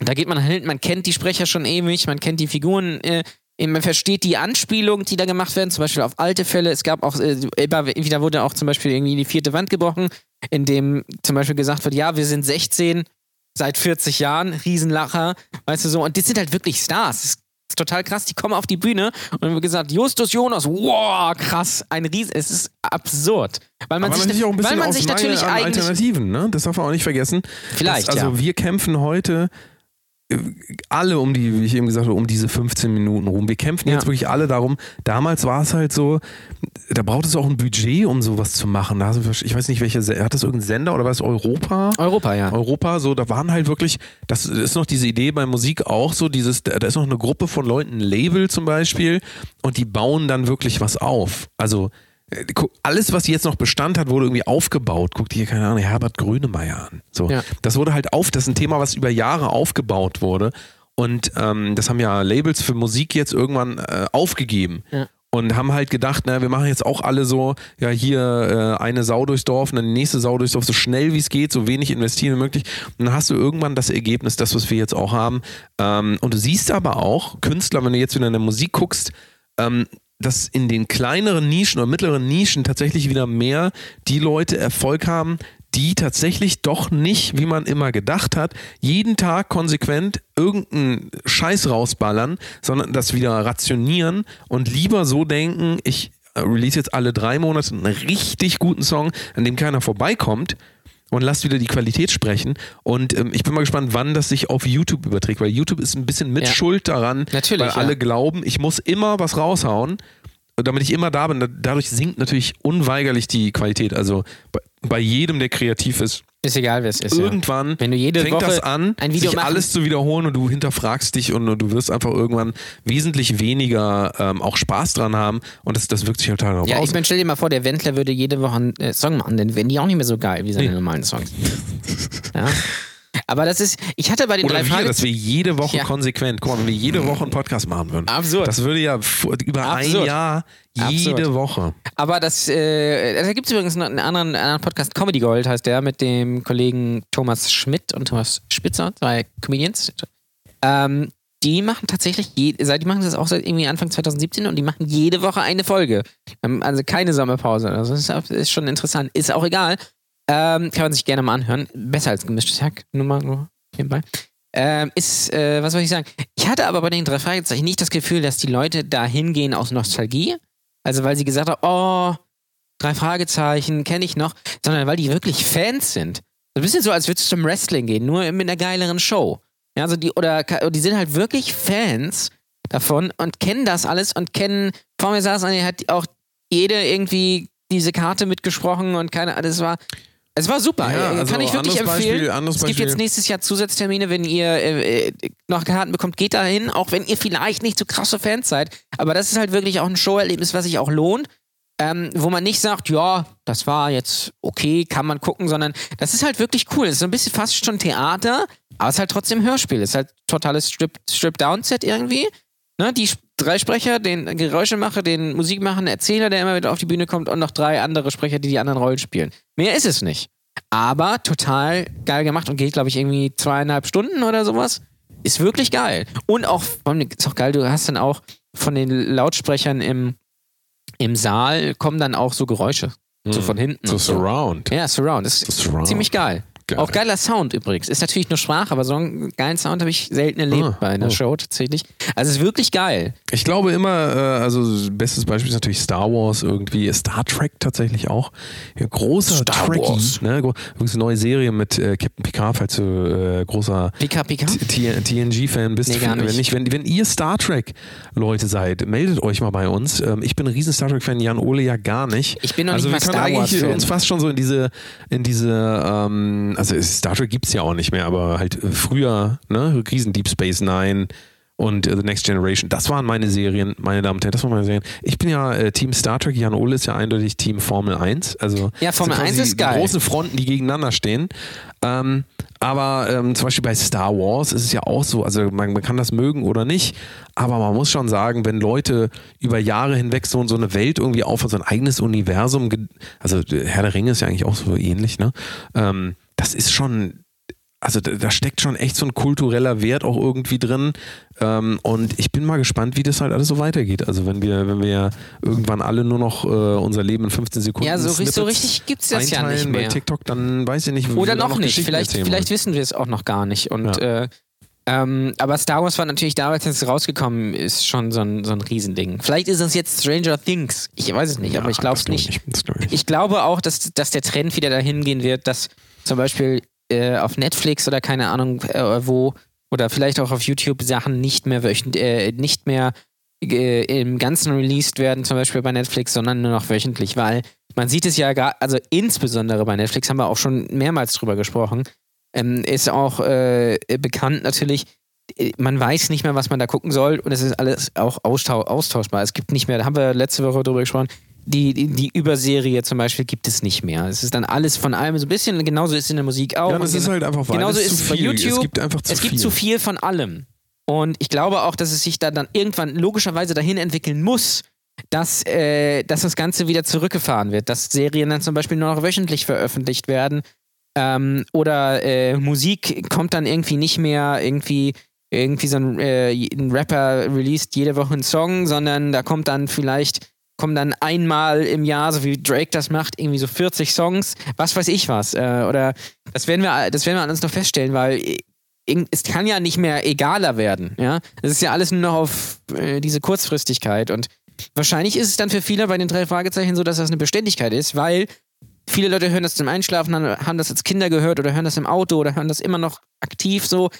da geht man hin, man kennt die Sprecher schon ewig, man kennt die Figuren, äh, man versteht die Anspielungen, die da gemacht werden, zum Beispiel auf alte Fälle. Es gab auch, äh, immer wieder wurde auch zum Beispiel irgendwie die vierte Wand gebrochen, in dem zum Beispiel gesagt wird, ja, wir sind 16 seit 40 Jahren, Riesenlacher, weißt du so, und das sind halt wirklich Stars. Das ist total krass, die kommen auf die Bühne und wird gesagt, Justus Jonas, wow, krass, ein Riesen, es ist absurd. Weil man Aber sich, man sich auch ein bisschen weil man sich natürlich an eigentlich Alternativen, ne? Das darf man auch nicht vergessen. Vielleicht, das, Also ja. wir kämpfen heute alle um die, wie ich eben gesagt habe, um diese 15 Minuten rum. Wir kämpfen Ja. jetzt wirklich alle darum. Damals war es halt so, da braucht es auch ein Budget, um sowas zu machen. Da, ich weiß nicht, welche, Se- hat das irgendein Sender oder war es Europa? Europa, ja. Europa, so, da waren halt wirklich, das ist noch diese Idee bei Musik auch so, dieses, da ist noch eine Gruppe von Leuten, ein Label zum Beispiel, und die bauen dann wirklich was auf. Also, alles, was jetzt noch Bestand hat, wurde irgendwie aufgebaut. Guck dir, keine Ahnung, Herbert Grönemeyer an. So, Ja. das wurde halt auf, das ist ein Thema, was über Jahre aufgebaut wurde. Und ähm, das haben ja Labels für Musik jetzt irgendwann äh, aufgegeben. Ja. Und haben halt gedacht, na, wir machen jetzt auch alle so, ja, hier äh, eine Sau durchs Dorf und dann die nächste Sau durchs Dorf, so schnell wie es geht, so wenig investieren wie möglich. Und dann hast du irgendwann das Ergebnis, das, was wir jetzt auch haben. Ähm, und du siehst aber auch, Künstler, wenn du jetzt wieder in der Musik guckst, ähm, dass in den kleineren Nischen oder mittleren Nischen tatsächlich wieder mehr die Leute Erfolg haben, die tatsächlich doch nicht, wie man immer gedacht hat, jeden Tag konsequent irgendeinen Scheiß rausballern, sondern das wieder rationieren und lieber so denken, ich äh, release jetzt alle drei Monate einen richtig guten Song, an dem keiner vorbeikommt und lasst wieder die Qualität sprechen. Und ähm, ich bin mal gespannt, wann das sich auf YouTube überträgt, weil YouTube ist ein bisschen mit Ja. Schuld daran, Natürlich, weil ja. alle glauben, ich muss immer was raushauen. Damit ich immer da bin, da- dadurch sinkt natürlich unweigerlich die Qualität. Also bei, bei jedem, der kreativ ist, Ist egal, wer es ist. Ja. irgendwann Wenn du jede fängt Woche das an, ein Video sich machen- alles zu wiederholen und du hinterfragst dich und, und du wirst einfach irgendwann wesentlich weniger ähm, auch Spaß dran haben und das, das wirkt sich halt darauf Ja, aus. ich meine, stell dir mal vor, der Wendler würde jede Woche einen äh, Song machen, dann wären die auch nicht mehr so geil wie seine Nee. normalen Songs. ja. Aber das ist, ich hatte bei den Oder drei wir, Fragen. dass wir jede Woche Ja. konsequent, guck mal, wenn wir jede Woche einen Podcast machen würden. Absurd. Das würde ja über Absurd. ein Jahr jede Absurd. Woche. Aber das, äh, da gibt es übrigens noch einen anderen, anderen Podcast, Comedy Gold heißt der, mit dem Kollegen Thomas Schmidt und Thomas Spitzer, zwei Comedians. Ähm, die machen tatsächlich, je, die machen das auch seit irgendwie Anfang 2017 und die machen jede Woche eine Folge. Ähm, Also keine Sommerpause. Also das ist schon interessant. Ist auch egal. Ähm, kann man sich gerne mal anhören. Besser als gemischtes Hack. Nur mal nur nebenbei. Ähm, ist, äh, was soll ich sagen? Ich hatte aber bei den drei Fragezeichen nicht das Gefühl, dass die Leute da hingehen aus Nostalgie. Also weil sie gesagt haben, oh, drei Fragezeichen, kenne ich noch, sondern weil die wirklich Fans sind. Ein bisschen so, als würdest du zum Wrestling gehen, nur mit einer geileren Show. Ja, also die, oder die sind halt wirklich Fans davon und kennen das alles und kennen, vor mir saß einer, hat auch jede irgendwie diese Karte mitgesprochen und keine, das war, es war super. Ja, Äh, also Kann ich wirklich empfehlen. Beispiel- es gibt jetzt nächstes Jahr Zusatztermine, wenn ihr äh, äh, noch Karten bekommt, geht da hin, auch wenn ihr vielleicht nicht so krasse Fans seid. Aber das ist halt wirklich auch ein Showerlebnis, was sich auch lohnt. Ähm, wo man nicht sagt, ja, das war jetzt okay, kann man gucken, sondern das ist halt wirklich cool. Es ist so ein bisschen fast schon Theater, aber es ist halt trotzdem Hörspiel. Es ist halt totales Strip- Strip-Down-Set irgendwie. Ne, die drei Sprecher, den Geräuschemacher, den Musikmacher, den Erzähler, der immer wieder auf die Bühne kommt und noch drei andere Sprecher, die die anderen Rollen spielen. Mehr ist es nicht. Aber total geil gemacht und geht, glaube ich, irgendwie zweieinhalb Stunden oder sowas. Ist wirklich geil. Und auch, ist auch geil, du hast dann auch von den Lautsprechern im, im Saal kommen dann auch so Geräusche. So von hinten. So und so. Surround. Ja, Surround. Das ist Surround. ziemlich geil. Geil. Auch geiler Sound übrigens. Ist natürlich nur Sprache, aber so einen geilen Sound habe ich selten erlebt Ah, bei einer oh. Show tatsächlich. Also es ist wirklich geil. Ich glaube immer, äh, also bestes Beispiel ist natürlich Star Wars irgendwie, Star Trek tatsächlich auch. Ja, großer Star Trekkie. Wars. Ne? Übrigens eine neue Serie mit äh, Captain Picard, falls du äh, großer. TNG-Fan bist. Nee, gar nicht. Wenn, nicht wenn, wenn ihr Star Trek-Leute seid, meldet euch mal bei uns. Ähm, ich bin ein riesen Star Trek-Fan, Jan Ole ja gar nicht. Ich bin noch also nicht wir mal können Star eigentlich Wars-Fan. uns fast schon so in diese, in diese, ähm, also Star Trek gibt es ja auch nicht mehr, aber halt früher, ne, riesen Deep Space Nine und äh, The Next Generation, das waren meine Serien, meine Damen und Herren, das waren meine Serien. Ich bin ja äh, Team Star Trek, Jan Ole ist ja eindeutig Team Formel 1. Also Ja, Formel 1 quasi ist geil. Die großen Fronten, die gegeneinander stehen. Ähm, aber ähm, zum Beispiel bei Star Wars ist es ja auch so, also man, man kann das mögen oder nicht, aber man muss schon sagen, wenn Leute über Jahre hinweg so, so eine Welt irgendwie aufbauen, so ein eigenes Universum, also äh, Herr der Ringe ist ja eigentlich auch so ähnlich, ne? Ähm, das ist schon, also da, da steckt schon echt so ein kultureller Wert auch irgendwie drin. Ähm, und ich bin mal gespannt, wie das halt alles so weitergeht. Also wenn wir, wenn wir irgendwann alle nur noch äh, unser Leben in 15 Sekunden Ja, so, so richtig gibt's das ja nicht bei mehr. TikTok, dann weiß ich nicht, Oder da noch nicht. Vielleicht, vielleicht wissen wir es auch noch gar nicht. Und äh, ähm, aber Star Wars war natürlich damals, als es rausgekommen ist, schon so ein, so ein Riesending. Vielleicht ist es jetzt Stranger Things. Ich weiß es nicht, wollen. aber ich Ja, glaube es nicht. Ich. Ich glaube auch, dass, dass der Trend wieder dahin gehen wird, dass zum Beispiel äh, auf Netflix oder keine Ahnung äh, wo oder vielleicht auch auf YouTube Sachen nicht mehr äh, nicht mehr äh, im Ganzen released werden, zum Beispiel bei Netflix, sondern nur noch wöchentlich, weil man sieht es ja gerade, also insbesondere bei Netflix haben wir auch schon mehrmals drüber gesprochen, ähm, ist auch äh, bekannt natürlich, äh, man weiß nicht mehr, was man da gucken soll und es ist alles auch austau austauschbar. Es gibt nicht mehr, da haben wir letzte Woche drüber gesprochen, die, die, die Überserie zum Beispiel gibt es nicht mehr. Es ist dann alles von allem so ein bisschen, genauso ist es in der Musik auch. Ja, das ist halt einfach Genauso es ist zu es bei. YouTube. Es gibt einfach zu es gibt viel. zu viel von allem. Und ich glaube auch, dass es sich da dann irgendwann logischerweise dahin entwickeln muss, dass, äh, dass das Ganze wieder zurückgefahren wird. Dass Serien dann zum Beispiel nur noch wöchentlich veröffentlicht werden. Ähm, oder äh, Musik kommt dann irgendwie nicht mehr irgendwie. Irgendwie so ein, äh, ein Rapper released jede Woche einen Song, sondern da kommt dann vielleicht kommen dann einmal im Jahr, so wie Drake das macht, irgendwie so 40 Songs, was weiß ich was. Äh, oder das werden wir, das werden wir alles noch feststellen, weil äh, es kann ja nicht mehr egaler werden. Ja, das ist ja alles nur noch auf äh, diese Kurzfristigkeit und wahrscheinlich ist es dann für viele bei den drei Fragezeichen so, dass das eine Beständigkeit ist, weil viele Leute hören das zum Einschlafen, haben, haben das als Kinder gehört oder hören das im Auto oder hören das immer noch aktiv so.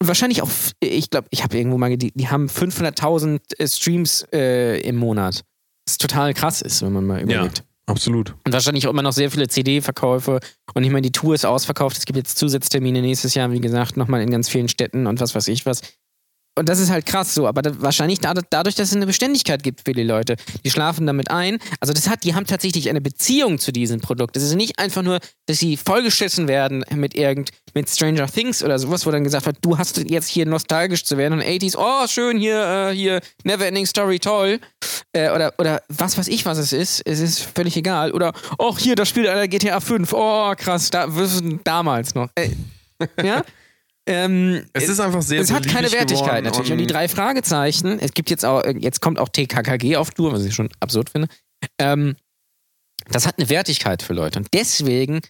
Und wahrscheinlich auch, ich glaube, ich habe irgendwo mal, die, die haben 500.000 äh, Streams äh, im Monat. Was total krass ist, wenn man mal überlegt. absolut. Und wahrscheinlich auch immer noch sehr viele CD-Verkäufe. Und ich meine, die Tour ist ausverkauft. Es gibt jetzt Zusatztermine nächstes Jahr, wie gesagt, nochmal in ganz vielen Städten und was weiß ich was. Und das ist halt krass so, aber da, wahrscheinlich da, dadurch, dass es eine Beständigkeit gibt für die Leute. Die schlafen damit ein. Also das hat, die haben tatsächlich eine Beziehung zu diesem Produkt. Es ist nicht einfach nur, dass sie vollgeschissen werden mit irgend, mit Stranger Things oder sowas, wo dann gesagt wird, du hast jetzt hier nostalgisch zu werden und 80s, oh schön, hier, äh, hier, Neverending Story, toll. Äh, oder, oder was weiß ich, was es ist. Es ist völlig egal. Oder, oh hier, da spielt einer GTA 5. Oh, krass, da, damals noch. Äh, ja? Ähm, Es ist einfach sehr es hat keine Wertigkeit natürlich. Und die drei Fragezeichen, es gibt jetzt auch, jetzt kommt auch TKKG auf Tour, was ich schon absurd finde. Ähm, das hat eine Wertigkeit für Leute. Und deswegen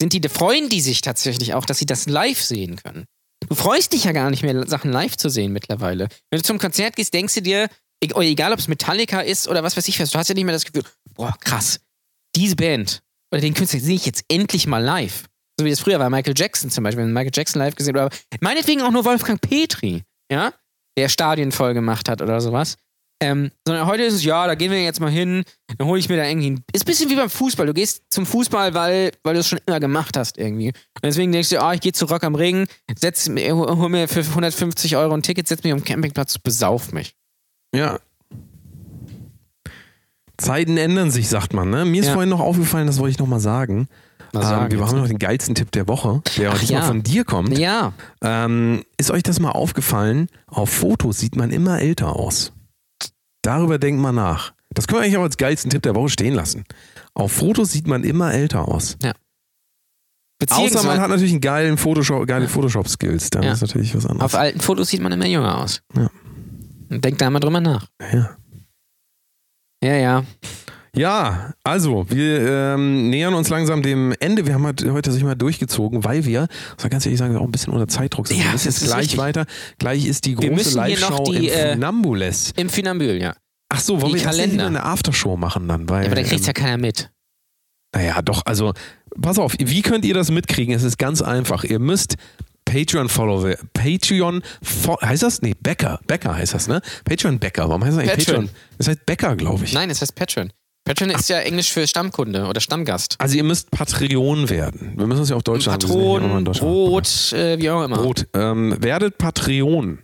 sind die, freuen die sich tatsächlich auch, dass sie das live sehen können. Du freust dich ja gar nicht mehr, Sachen live zu sehen mittlerweile. Wenn du zum Konzert gehst, denkst du dir, e- egal ob es Metallica ist oder was weiß ich was, du hast ja nicht mehr das Gefühl, boah, krass, diese Band oder den Künstler sehe ich jetzt endlich mal live. So wie es früher war, Michael Jackson zum Beispiel, wenn Michael Jackson live gesehen oder meinetwegen auch nur Wolfgang Petri, ja, der Stadien voll gemacht hat oder sowas. Ähm, sondern heute ist es, ja, da gehen wir jetzt mal hin, dann hole ich mir da irgendwie ein. Ist ein bisschen wie beim Fußball. Du gehst zum Fußball, weil, weil du es schon immer gemacht hast irgendwie. Und deswegen denkst du, ah, ich gehe zu Rock am Ring, setz, hol mir für 150 Euro ein Ticket, setz mich auf den Campingplatz, besauf mich. Ja. Zeiten ändern sich, sagt man. Ne? Mir ist Ja. vorhin noch aufgefallen, das wollte ich nochmal sagen. Mal sagen ähm, wir jetzt. haben noch den geilsten Tipp der Woche, der Ach diesmal ja. von dir kommt. Ja. Ähm, ist euch das mal aufgefallen? Auf Fotos sieht man immer älter aus. Darüber denkt man nach. Das können wir eigentlich auch als geilsten Tipp der Woche stehen lassen. Auf Fotos sieht man immer älter aus. Außer man hat natürlich einen geilen Photoshop, geile Photoshop-Skills. Dann Ja. ist natürlich was anderes. auf alten Fotos sieht man immer jünger aus. Ja. Und denk da mal drüber nach. ja. Ja, ja. Ja, also wir ähm, nähern uns langsam dem Ende. Wir haben halt heute sich mal durchgezogen, weil wir, muss man ganz ehrlich sagen, auch ein bisschen unter Zeitdruck sind. Ja, wir müssen jetzt ist gleich richtig. weiter. Gleich ist die große Live-Show im äh, Funambules. Im Finambül, ja. Ach so, wollen die wir Kalender. in eine Aftershow machen dann? Weil, ja. Aber da kriegt's ja ähm, keiner mit. Naja, doch, also pass auf, wie könnt ihr das mitkriegen? Es ist ganz einfach. Ihr müsst Patreon follow Patreon heißt das? Nee, Becker. Becker heißt das, ne? Patreon Becker. Warum heißt das eigentlich Patreon. Patreon? Das heißt Becker, glaube ich. Nein, es heißt Patreon. Patreon ist ja Englisch für Stammkunde oder Stammgast. Also ihr müsst Patreon werden. Wir müssen uns ja auf immer in Patron. Brot, äh, wie auch immer. Brot. Ähm, werdet Patreon.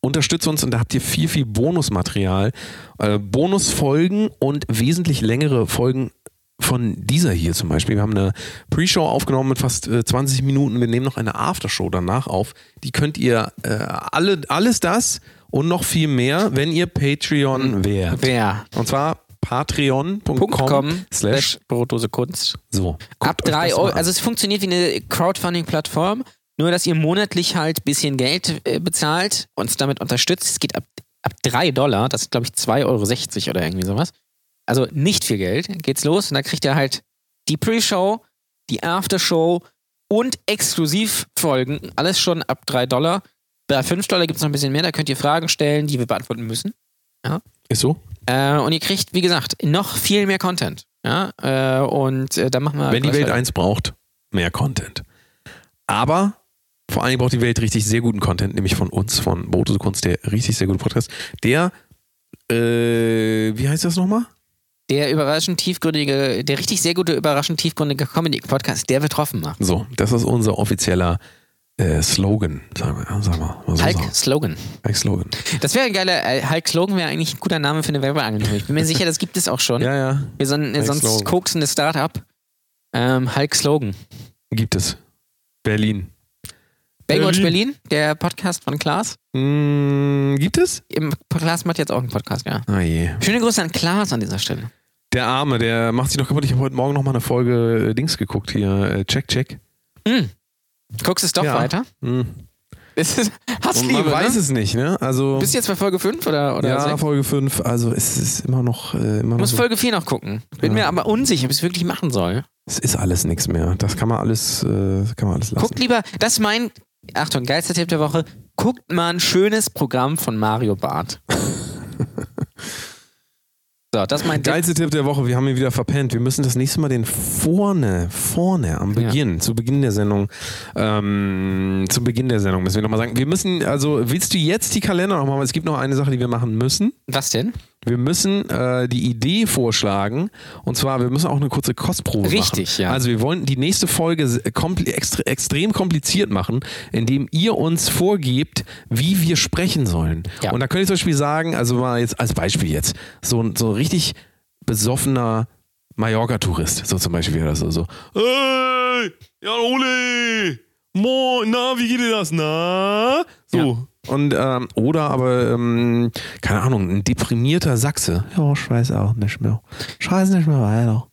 Unterstützt uns und da habt ihr viel, viel Bonusmaterial. Äh, Bonusfolgen und wesentlich längere Folgen von dieser hier zum Beispiel. Wir haben eine Pre-Show aufgenommen mit fast äh, 20 Minuten. Wir nehmen noch eine Aftershow danach auf. Die könnt ihr äh, alle, alles das und noch viel mehr, wenn ihr Patreon wärt. Wer? Und zwar patreon.com .com slash Brotdose Kunst. so. Ab drei Euro. Also es funktioniert wie eine Crowdfunding-Plattform, nur dass ihr monatlich halt ein bisschen Geld äh, bezahlt, uns damit unterstützt. Es geht ab, ab drei Dollar, das ist glaube ich 2,60 Euro oder irgendwie sowas. Also nicht viel Geld. Geht's los und da kriegt ihr halt die Pre-Show, die Aftershow und Exklusivfolgen. Alles schon ab drei Dollar. Bei 5 Dollar gibt es noch ein bisschen mehr, da könnt ihr Fragen stellen, die wir beantworten müssen. Ist so? Äh, und ihr kriegt, wie gesagt, noch viel mehr Content. Ja, äh, und äh, da machen wir. Wenn die Welt weiter. eins braucht, mehr Content. Aber vor allem braucht die Welt richtig sehr guten Content, nämlich von uns, von Brotose Kunst, der richtig sehr gute Podcast. Der, äh, wie heißt das nochmal? Der überraschend tiefgründige, der richtig sehr gute, überraschend tiefgründige Comedy-Podcast, der wird hoffen machen. So, das ist unser offizieller äh, Slogan, sagen wir, sagen wir mal so Hulk sagen. Slogan. Hulk Slogan. Das wäre ein geiler, äh, Hulk Slogan wäre eigentlich ein guter Name für eine Werbeagentur. Ich bin mir sicher, das gibt es auch schon. Ja, ja, Wir sind ein sonst Slogan. koksende Start-up. Ähm, Hulk Slogan. gibt es. Berlin. Baywatch Berlin. Berlin, der Podcast von Klaas. Mm, gibt es? Im Klaas macht jetzt auch einen Podcast, ja. Ah je. Schöne Grüße an Klaas an dieser Stelle. Der Arme, der macht sich noch kaputt. Ich habe heute Morgen noch mal eine Folge äh, Dings geguckt hier. Äh, check, check. Hm. Guckst es doch Ja. weiter? Hm. Es ist Und Hassliebe, man weiß ne? es nicht, ne? Also. Bist du jetzt bei Folge 5 oder, oder ja, sechs? Folge 5. Also es ist immer noch. Äh, immer Ich noch muss so, Folge 4 noch gucken. Bin Ja. mir aber unsicher, ob ich es wirklich machen soll. es ist alles nichts mehr. Das kann man alles, äh, kann man alles lassen. Guckt lieber, das ist mein, Achtung, geilster Tipp der Woche, guckt mal ein schönes Programm von Mario Barth. so, das ist mein Tipp. Geilste Tipp der Woche, wir haben ihn wieder verpennt. Wir müssen das nächste Mal den vorne, vorne, am Ja. Beginn, zu Beginn der Sendung, ähm, zu Beginn der Sendung müssen wir nochmal sagen. Wir müssen, also willst du jetzt die Kalender nochmal, es gibt noch eine Sache, die wir machen müssen. Was denn? Wir müssen äh, die Idee vorschlagen. Und zwar, wir müssen auch eine kurze Kostprobe machen. Richtig, ja. Also wir wollen die nächste Folge kompl extre extrem kompliziert machen, indem ihr uns vorgebt, wie wir sprechen sollen. Ja. Und da könnt ihr zum Beispiel sagen, also mal jetzt als Beispiel jetzt, so, ein- so ein richtig besoffener Mallorca-Tourist, so zum Beispiel oder so. so hey, ja, Ole, moin, na, wie geht dir das, na? So. Und, ähm, oder aber, ähm, keine Ahnung, ein deprimierter Sachse. Ja, ich weiß auch nicht mehr. Ich weiß nicht mehr weiter.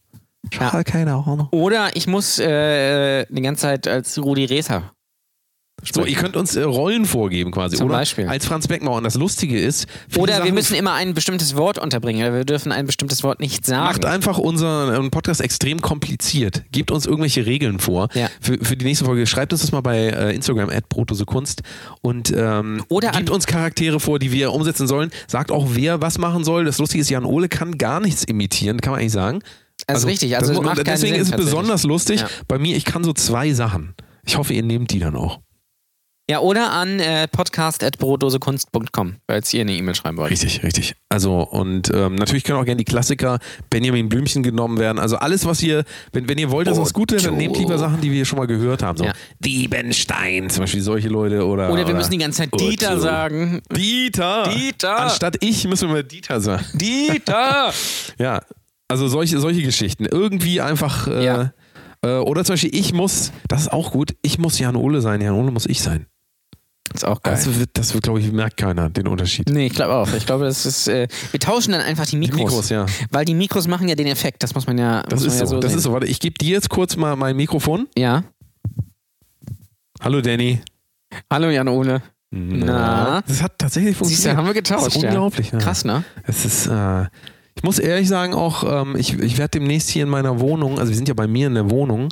Ich Ja. habe keine Ahnung. Oder ich muss äh, die ganze Zeit als Rudi Reser. So, ihr könnt uns äh, Rollen vorgeben quasi. Zum oder Beispiel. als Franz Beckmauer. Und das Lustige ist, Oder wir Sachen müssen immer ein bestimmtes Wort unterbringen. Oder wir dürfen ein bestimmtes Wort nicht sagen. Macht einfach unseren Podcast extrem kompliziert. Gebt uns irgendwelche Regeln vor Ja. für, für die nächste Folge. Schreibt uns das mal bei äh, Instagram, Kunst und ähm, Oder gebt uns Charaktere vor, die wir umsetzen sollen. Sagt auch, wer was machen soll. Das Lustige ist, Jan Ole kann gar nichts imitieren, kann man eigentlich sagen. Das ist richtig, also das deswegen Sinn, ist es besonders lustig. Ja. Bei mir, ich kann so zwei Sachen. Ich hoffe, ihr nehmt die dann auch. Ja, oder an äh, podcast.brotdosekunst.com, falls ihr eine E-Mail schreiben wollt. Richtig, richtig. Also und ähm, natürlich können auch gerne die Klassiker Benjamin Blümchen genommen werden. Also alles, was ihr, wenn, wenn ihr wollt, dass das gut ist, dann nehmt lieber Sachen, die wir schon mal gehört haben. So Ja. Diebenstein, zum Beispiel solche Leute oder. Oder wir müssen die ganze Zeit Dieter Otto. sagen. Dieter. Dieter. Anstatt ich müssen wir mal Dieter sagen. Dieter! Ja. Also solche, solche Geschichten. Irgendwie einfach. Äh, Ja. äh, oder zum Beispiel, ich muss, das ist auch gut, ich muss Jan Ole sein, Jan Ole muss ich sein. Ist auch geil. Das wird, das wird glaube ich, merkt keiner den Unterschied. Nee, ich glaube auch. Ich glaube, das ist. Äh, wir tauschen dann einfach die Mikros. Die Mikros, ja. Weil die Mikros machen ja den Effekt. Das muss man ja. Das ist so. so das sehen. ist so. Warte, ich gebe dir jetzt kurz mal mein Mikrofon. Ja. Hallo Danny. Hallo Jan Ole. Na? Das hat tatsächlich Siehst du, funktioniert. haben wir getauscht. Das ist unglaublich. Ja. Ja. Krass, ne? Es ist, äh, ich muss ehrlich sagen, auch, ähm, ich, ich werde demnächst hier in meiner Wohnung, also wir sind ja bei mir in der Wohnung,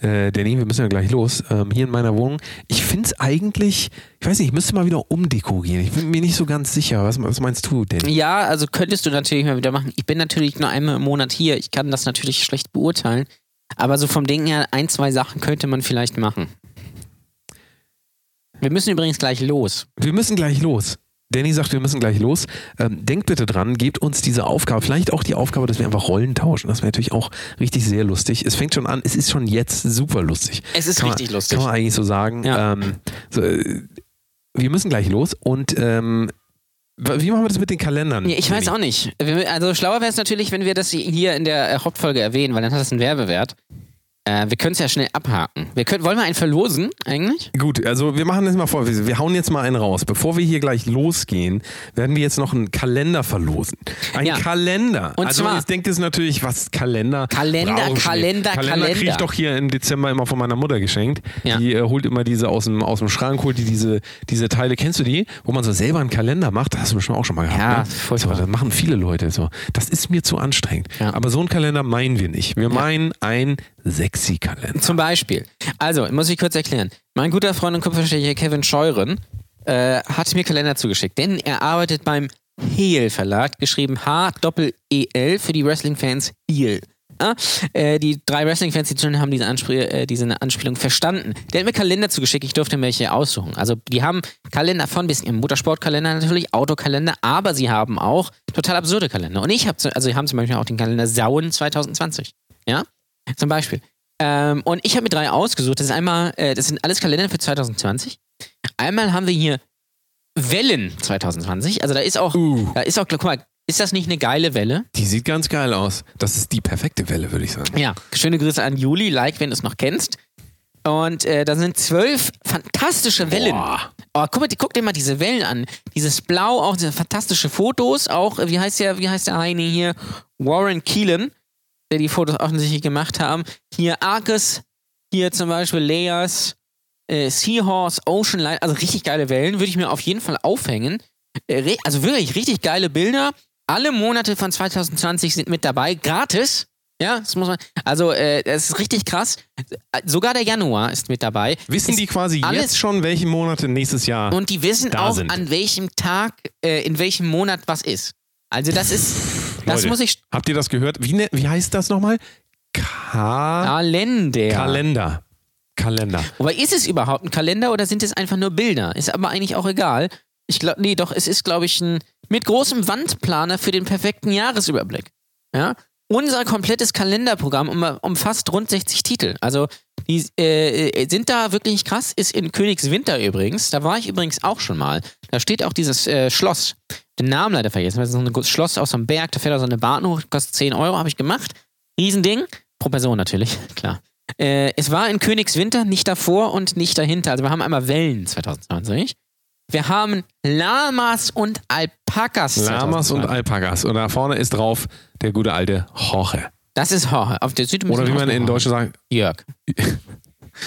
äh, Danny, wir müssen ja gleich los, ähm, hier in meiner Wohnung. Ich finde es eigentlich, ich weiß nicht, ich müsste mal wieder umdekorieren. Ich bin mir nicht so ganz sicher. Was, was meinst du, Danny? Ja, also könntest du natürlich mal wieder machen. Ich bin natürlich nur einmal im Monat hier. Ich kann das natürlich schlecht beurteilen. Aber so vom Ding her, ein, zwei Sachen könnte man vielleicht machen. Wir müssen übrigens gleich los. Wir müssen gleich los. Danny sagt, wir müssen gleich los. Ähm, denkt bitte dran, gebt uns diese Aufgabe, vielleicht auch die Aufgabe, dass wir einfach Rollen tauschen. Das wäre natürlich auch richtig sehr lustig. Es fängt schon an, es ist schon jetzt super lustig. Es ist Kann richtig man, lustig. Kann man eigentlich so sagen. Ja. Ähm, so, äh, wir müssen gleich los und ähm, wie machen wir das mit den Kalendern? Ich weiß auch nicht. Also schlauer wäre es natürlich, wenn wir das hier in der äh, Hauptfolge erwähnen, weil dann hat das einen Werbewert. Äh, wir können es ja schnell abhaken. Wir können, wollen wir einen verlosen eigentlich? Gut, also wir machen das mal vor. Wir wir hauen jetzt mal einen raus. Bevor wir hier gleich losgehen, werden wir jetzt noch einen Kalender verlosen. Ein Ja. Kalender. Und also zwar- jetzt denkt es natürlich, was Kalender? Kalender, nicht. Kalender, Kalender kriege ich Kalender. doch hier im Dezember immer von meiner Mutter geschenkt. Ja. Die äh, holt immer diese aus dem, aus dem Schrank, holt die diese, diese Teile. Kennst du die? Wo man so selber einen Kalender macht. Das hast du bestimmt auch schon mal gehabt. Ja, ne? furchtbar. So, das machen viele Leute so. Das ist mir zu anstrengend. Ja. Aber so einen Kalender meinen wir nicht. Wir meinen ein Sexy-Kalender. Zum Beispiel. Also, muss ich kurz erklären. Mein guter Freund und Kupferstecher Kevin Scheuren äh, hat mir Kalender zugeschickt, denn er arbeitet beim Heel Verlag, geschrieben H-Doppel-E-L für die Wrestling-Fans Heel. Ja, äh, die drei Wrestling-Fans, die schon haben diese, Anspiel äh, diese Anspielung verstanden. Der hat mir Kalender zugeschickt, ich durfte mir welche aussuchen. Also die haben Kalender von bis im Motorsportkalender natürlich, Autokalender, aber sie haben auch total absurde Kalender. Und ich habe, also haben zum Beispiel auch den Kalender Sauen 2020. Ja, zum Beispiel. Ähm, und ich habe mir drei ausgesucht. Das ist einmal, äh, das sind alles Kalender für 2020. Einmal haben wir hier Wellen 2020. Also da ist auch, Uh. da ist auch, guck mal, ist das nicht eine geile Welle? Die sieht ganz geil aus. Das ist die perfekte Welle, würde ich sagen. Ja. Schöne Grüße an Juli, like, wenn du es noch kennst. Und äh, da sind zwölf fantastische Wellen. Boah. Oh, guck, mal, guck dir mal diese Wellen an. Dieses Blau, auch diese fantastische Fotos. Auch, wie heißt der, wie heißt der eine hier? Warren Keelan, der die Fotos offensichtlich gemacht haben. Hier Arcus, hier zum Beispiel Layers, äh, Seahorse, Ocean Light. Also richtig geile Wellen. Würde ich mir auf jeden Fall aufhängen. Äh, also wirklich richtig geile Bilder. Alle Monate von 2020 sind mit dabei. Gratis. Ja, das muss man. Also, äh, das ist richtig krass. Sogar der Januar ist mit dabei. Wissen Ist die quasi alles- jetzt schon, welche Monate nächstes Jahr? und die wissen auch, sind. an welchem Tag, äh, in welchem Monat was ist. Also das ist, das Leute, muss ich, Habt ihr das gehört? Wie, ne, wie heißt das nochmal? Ka Kalender. Kalender. Kalender. Wobei, ist es überhaupt ein Kalender oder sind es einfach nur Bilder? Ist aber eigentlich auch egal. Ich glaube, nee, doch, es ist, glaube ich, ein, mit großem Wandplaner für den perfekten Jahresüberblick. Ja? Unser komplettes Kalenderprogramm um, umfasst rund 60 Titel. Also die äh, sind da wirklich krass. Ist in Königswinter übrigens. Da war ich übrigens auch schon mal. Da steht auch dieses äh, Schloss. Den Namen leider vergessen. Das ist so ein Schloss aus so einem Berg. Da fährt da so eine Bahn hoch. Kostet 10 Euro. Habe ich gemacht. Riesending. Pro Person natürlich. Klar. Äh, es war in Königswinter, nicht davor und nicht dahinter. Also wir haben einmal Wellen 2020. Wir haben Lamas und Alpakas. Lamas 2020. und Alpakas. Und da vorne ist drauf der gute alte Jorge. Das ist Horror. Auf der Süd Oder wie man in Deutschland sagt. Jörg.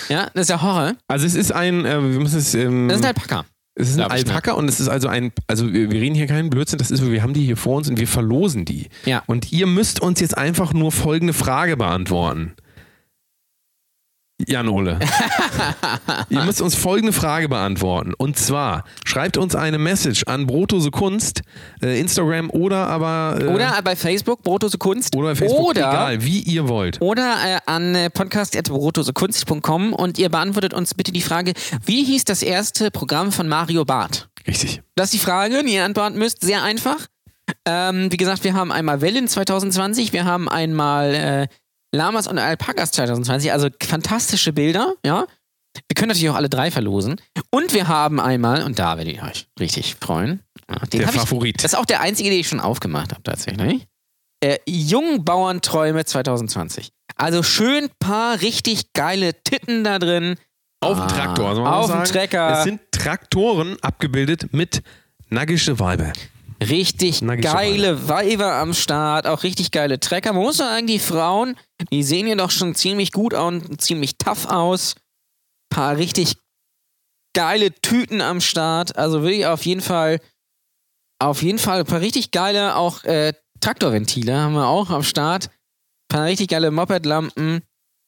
ja, das ist ja Horror. Also es ist ein, äh, wir müssen es, ähm, Das ist ein Alpaka. es ist ein? Alpaka und es ist also ein, also wir, wir reden hier keinen Blödsinn, das ist, wir haben die hier vor uns und wir verlosen die. Ja. Und ihr müsst uns jetzt einfach nur folgende Frage beantworten. Jan Ole. ihr müsst uns folgende Frage beantworten. Und zwar, schreibt uns eine Message an Brotose Kunst, äh, Instagram oder aber äh, Oder bei Facebook, Brotose Kunst. oder bei Facebook, Oder, egal, wie ihr wollt. oder äh, an äh, podcast.brotosekunst.com und ihr beantwortet uns bitte die Frage, wie hieß das erste Programm von Mario Barth? Richtig. Das ist die Frage, die ihr antworten müsst. Sehr einfach. Ähm, wie gesagt, wir haben einmal Wellen 2020, wir haben einmal äh, Lamas und Alpakas 2020, also fantastische Bilder, ja. Wir können natürlich auch alle drei verlosen. Und wir haben einmal, und da werdet ihr euch richtig freuen, Der hab ich, Favorit. das ist auch der einzige, den ich schon aufgemacht habe, tatsächlich. Äh, Jungbauernträume 2020. Also schön paar richtig geile Titten da drin. Auf dem Traktor. Also man auf dem Trecker. Es sind Traktoren abgebildet mit naggische Weibe. Richtig geile Weiber am Start, auch richtig geile Trecker. Man muss sagen, die Frauen, die sehen ja doch schon ziemlich gut und ziemlich tough aus. Paar richtig geile Tüten am Start. Also wirklich auf jeden Fall, auf jeden Fall ein paar richtig geile auch äh, Traktorventile haben wir auch am Start. paar richtig geile Mopedlampen.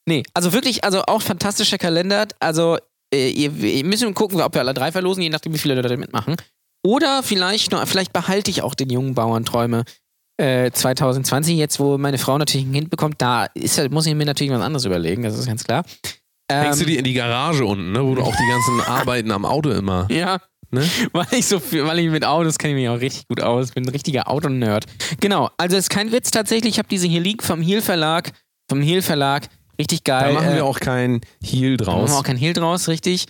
Nee, also wirklich, also auch fantastischer Kalender. Also äh, ihr, ihr müssen gucken, ob wir alle drei verlosen, je nachdem, wie viele Leute mitmachen. Oder vielleicht noch, vielleicht behalte ich auch den jungen Bauernträume äh, 2020, jetzt wo meine Frau natürlich ein Kind bekommt, da ist, muss ich mir natürlich was anderes überlegen, das ist ganz klar. Ähm, Hängst du die in die Garage unten, ne, wo du auch die ganzen Arbeiten am Auto immer. Ja. Ne? Weil ich so viel, weil ich mit Autos kenne ich mich auch richtig gut aus. Bin ein richtiger Autonerd. Genau, also ist kein Witz tatsächlich. Ich habe diese hier liegen vom Heal Verlag. Vom Heal Verlag. Richtig Da geil. machen Äh, wir auch kein Heal da machen draus. wir auch kein Heal draus, richtig.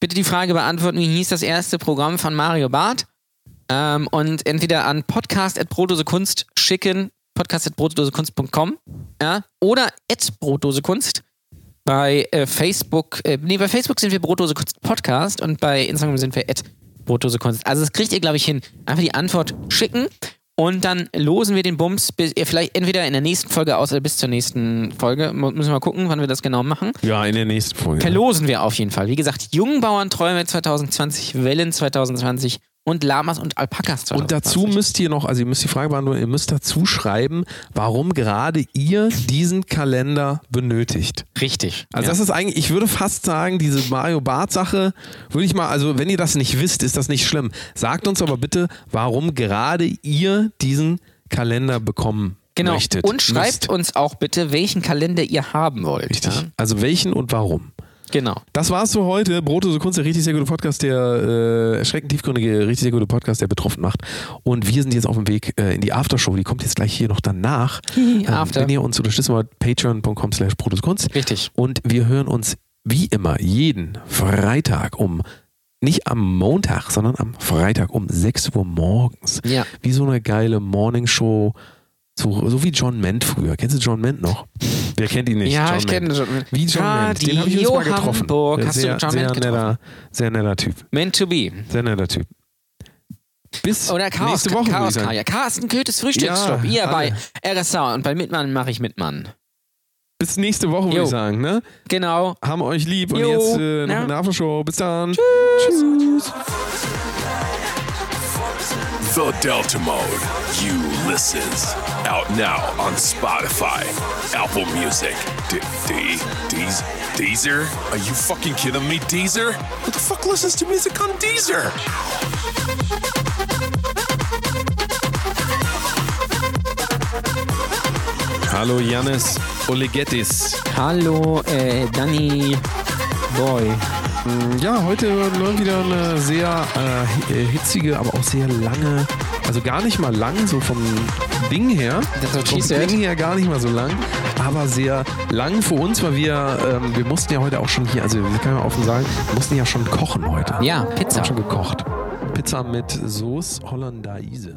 Bitte die Frage beantworten, wie hieß das erste Programm von Mario Barth? Ähm, und entweder an podcast.brotosekunst schicken, podcast.brotosekunst.com ja, oder at. Bei äh, Facebook, äh, nee, bei Facebook sind wir Brotdose Kunst Podcast und bei Instagram sind wir at. Also das kriegt ihr, glaube ich, hin. Einfach die Antwort schicken und dann losen wir den Bums bis, vielleicht entweder in der nächsten Folge aus oder bis zur nächsten Folge. Müssen wir mal gucken, wann wir das genau machen. Ja, in der nächsten Folge. Verlosen wir auf jeden Fall. Wie gesagt, Jungbauernträume 2020, Wellen 2020 und Lamas und Alpakas 2020. Und dazu müsst ihr noch, also ihr müsst die Frage beantworten, ihr müsst dazu schreiben, warum gerade ihr diesen Kalender benötigt. Richtig. Also ja. das ist eigentlich, ich würde fast sagen, diese Mario Bart Sache, würde ich mal, also wenn ihr das nicht wisst, ist das nicht schlimm. Sagt uns aber bitte, warum gerade ihr diesen Kalender bekommen genau. möchtet. Und schreibt müsst. uns auch bitte, welchen Kalender ihr haben wollt. Richtig. Ja? Also welchen und warum. Genau. Das war's für heute. Brotose Kunst, der richtig sehr gute Podcast, der äh, erschreckend tiefgründige, richtig sehr gute Podcast, der betroffen macht. Und wir sind jetzt auf dem Weg äh, in die Aftershow. Die kommt jetzt gleich hier noch danach. Ähm, After. wenn ihr uns unterstützen wollt, patreon.com slash Kunst. Richtig. Und wir hören uns wie immer jeden Freitag um nicht am Montag, sondern am Freitag um 6 Uhr morgens. Ja. Wie so eine geile Morningshow. So, so wie John Ment früher. Kennst du John Ment noch? Wer kennt ihn nicht? Ja, John ich Ment. kenne John Wie John Ment. Den habe ich übrigens mal getroffen. Hamburg. Hast sehr, du John sehr Ment getroffen? netter, sehr netter Typ. Meant to be. Sehr netter Typ. Bis Oder Chaos, nächste Woche, Chaos sagen. ja. Carsten Köthes Frühstücksclub. Ja, Hier bei. RSA und bei Mitmann mache ich Mitmann. Bis nächste Woche, würde ich sagen. Ne? Genau. Haben euch lieb. Und Jo. jetzt äh, noch Ja. eine Aftershow. Bis dann. Tschüss. The Delta Mode. You listens. Out now on Spotify, Apple Music, D- D- Deez- Deezer? Are you fucking kidding me, Deezer? Who the fuck listens to music on Deezer? Hallo Janis Olegettis. Hallo, äh, Danny Boy. Ja, heute läuft wieder eine sehr äh, hitzige, aber auch sehr lange Also gar nicht mal lang, so vom Ding her. She Vom. Ding her gar nicht mal so lang, aber sehr lang für uns, weil wir, ähm, wir mussten ja heute auch schon hier, also wir können ja offen sagen, wir mussten ja schon kochen heute. Ja, Wir Pizza. haben schon gekocht. Pizza mit Sauce Hollandaise.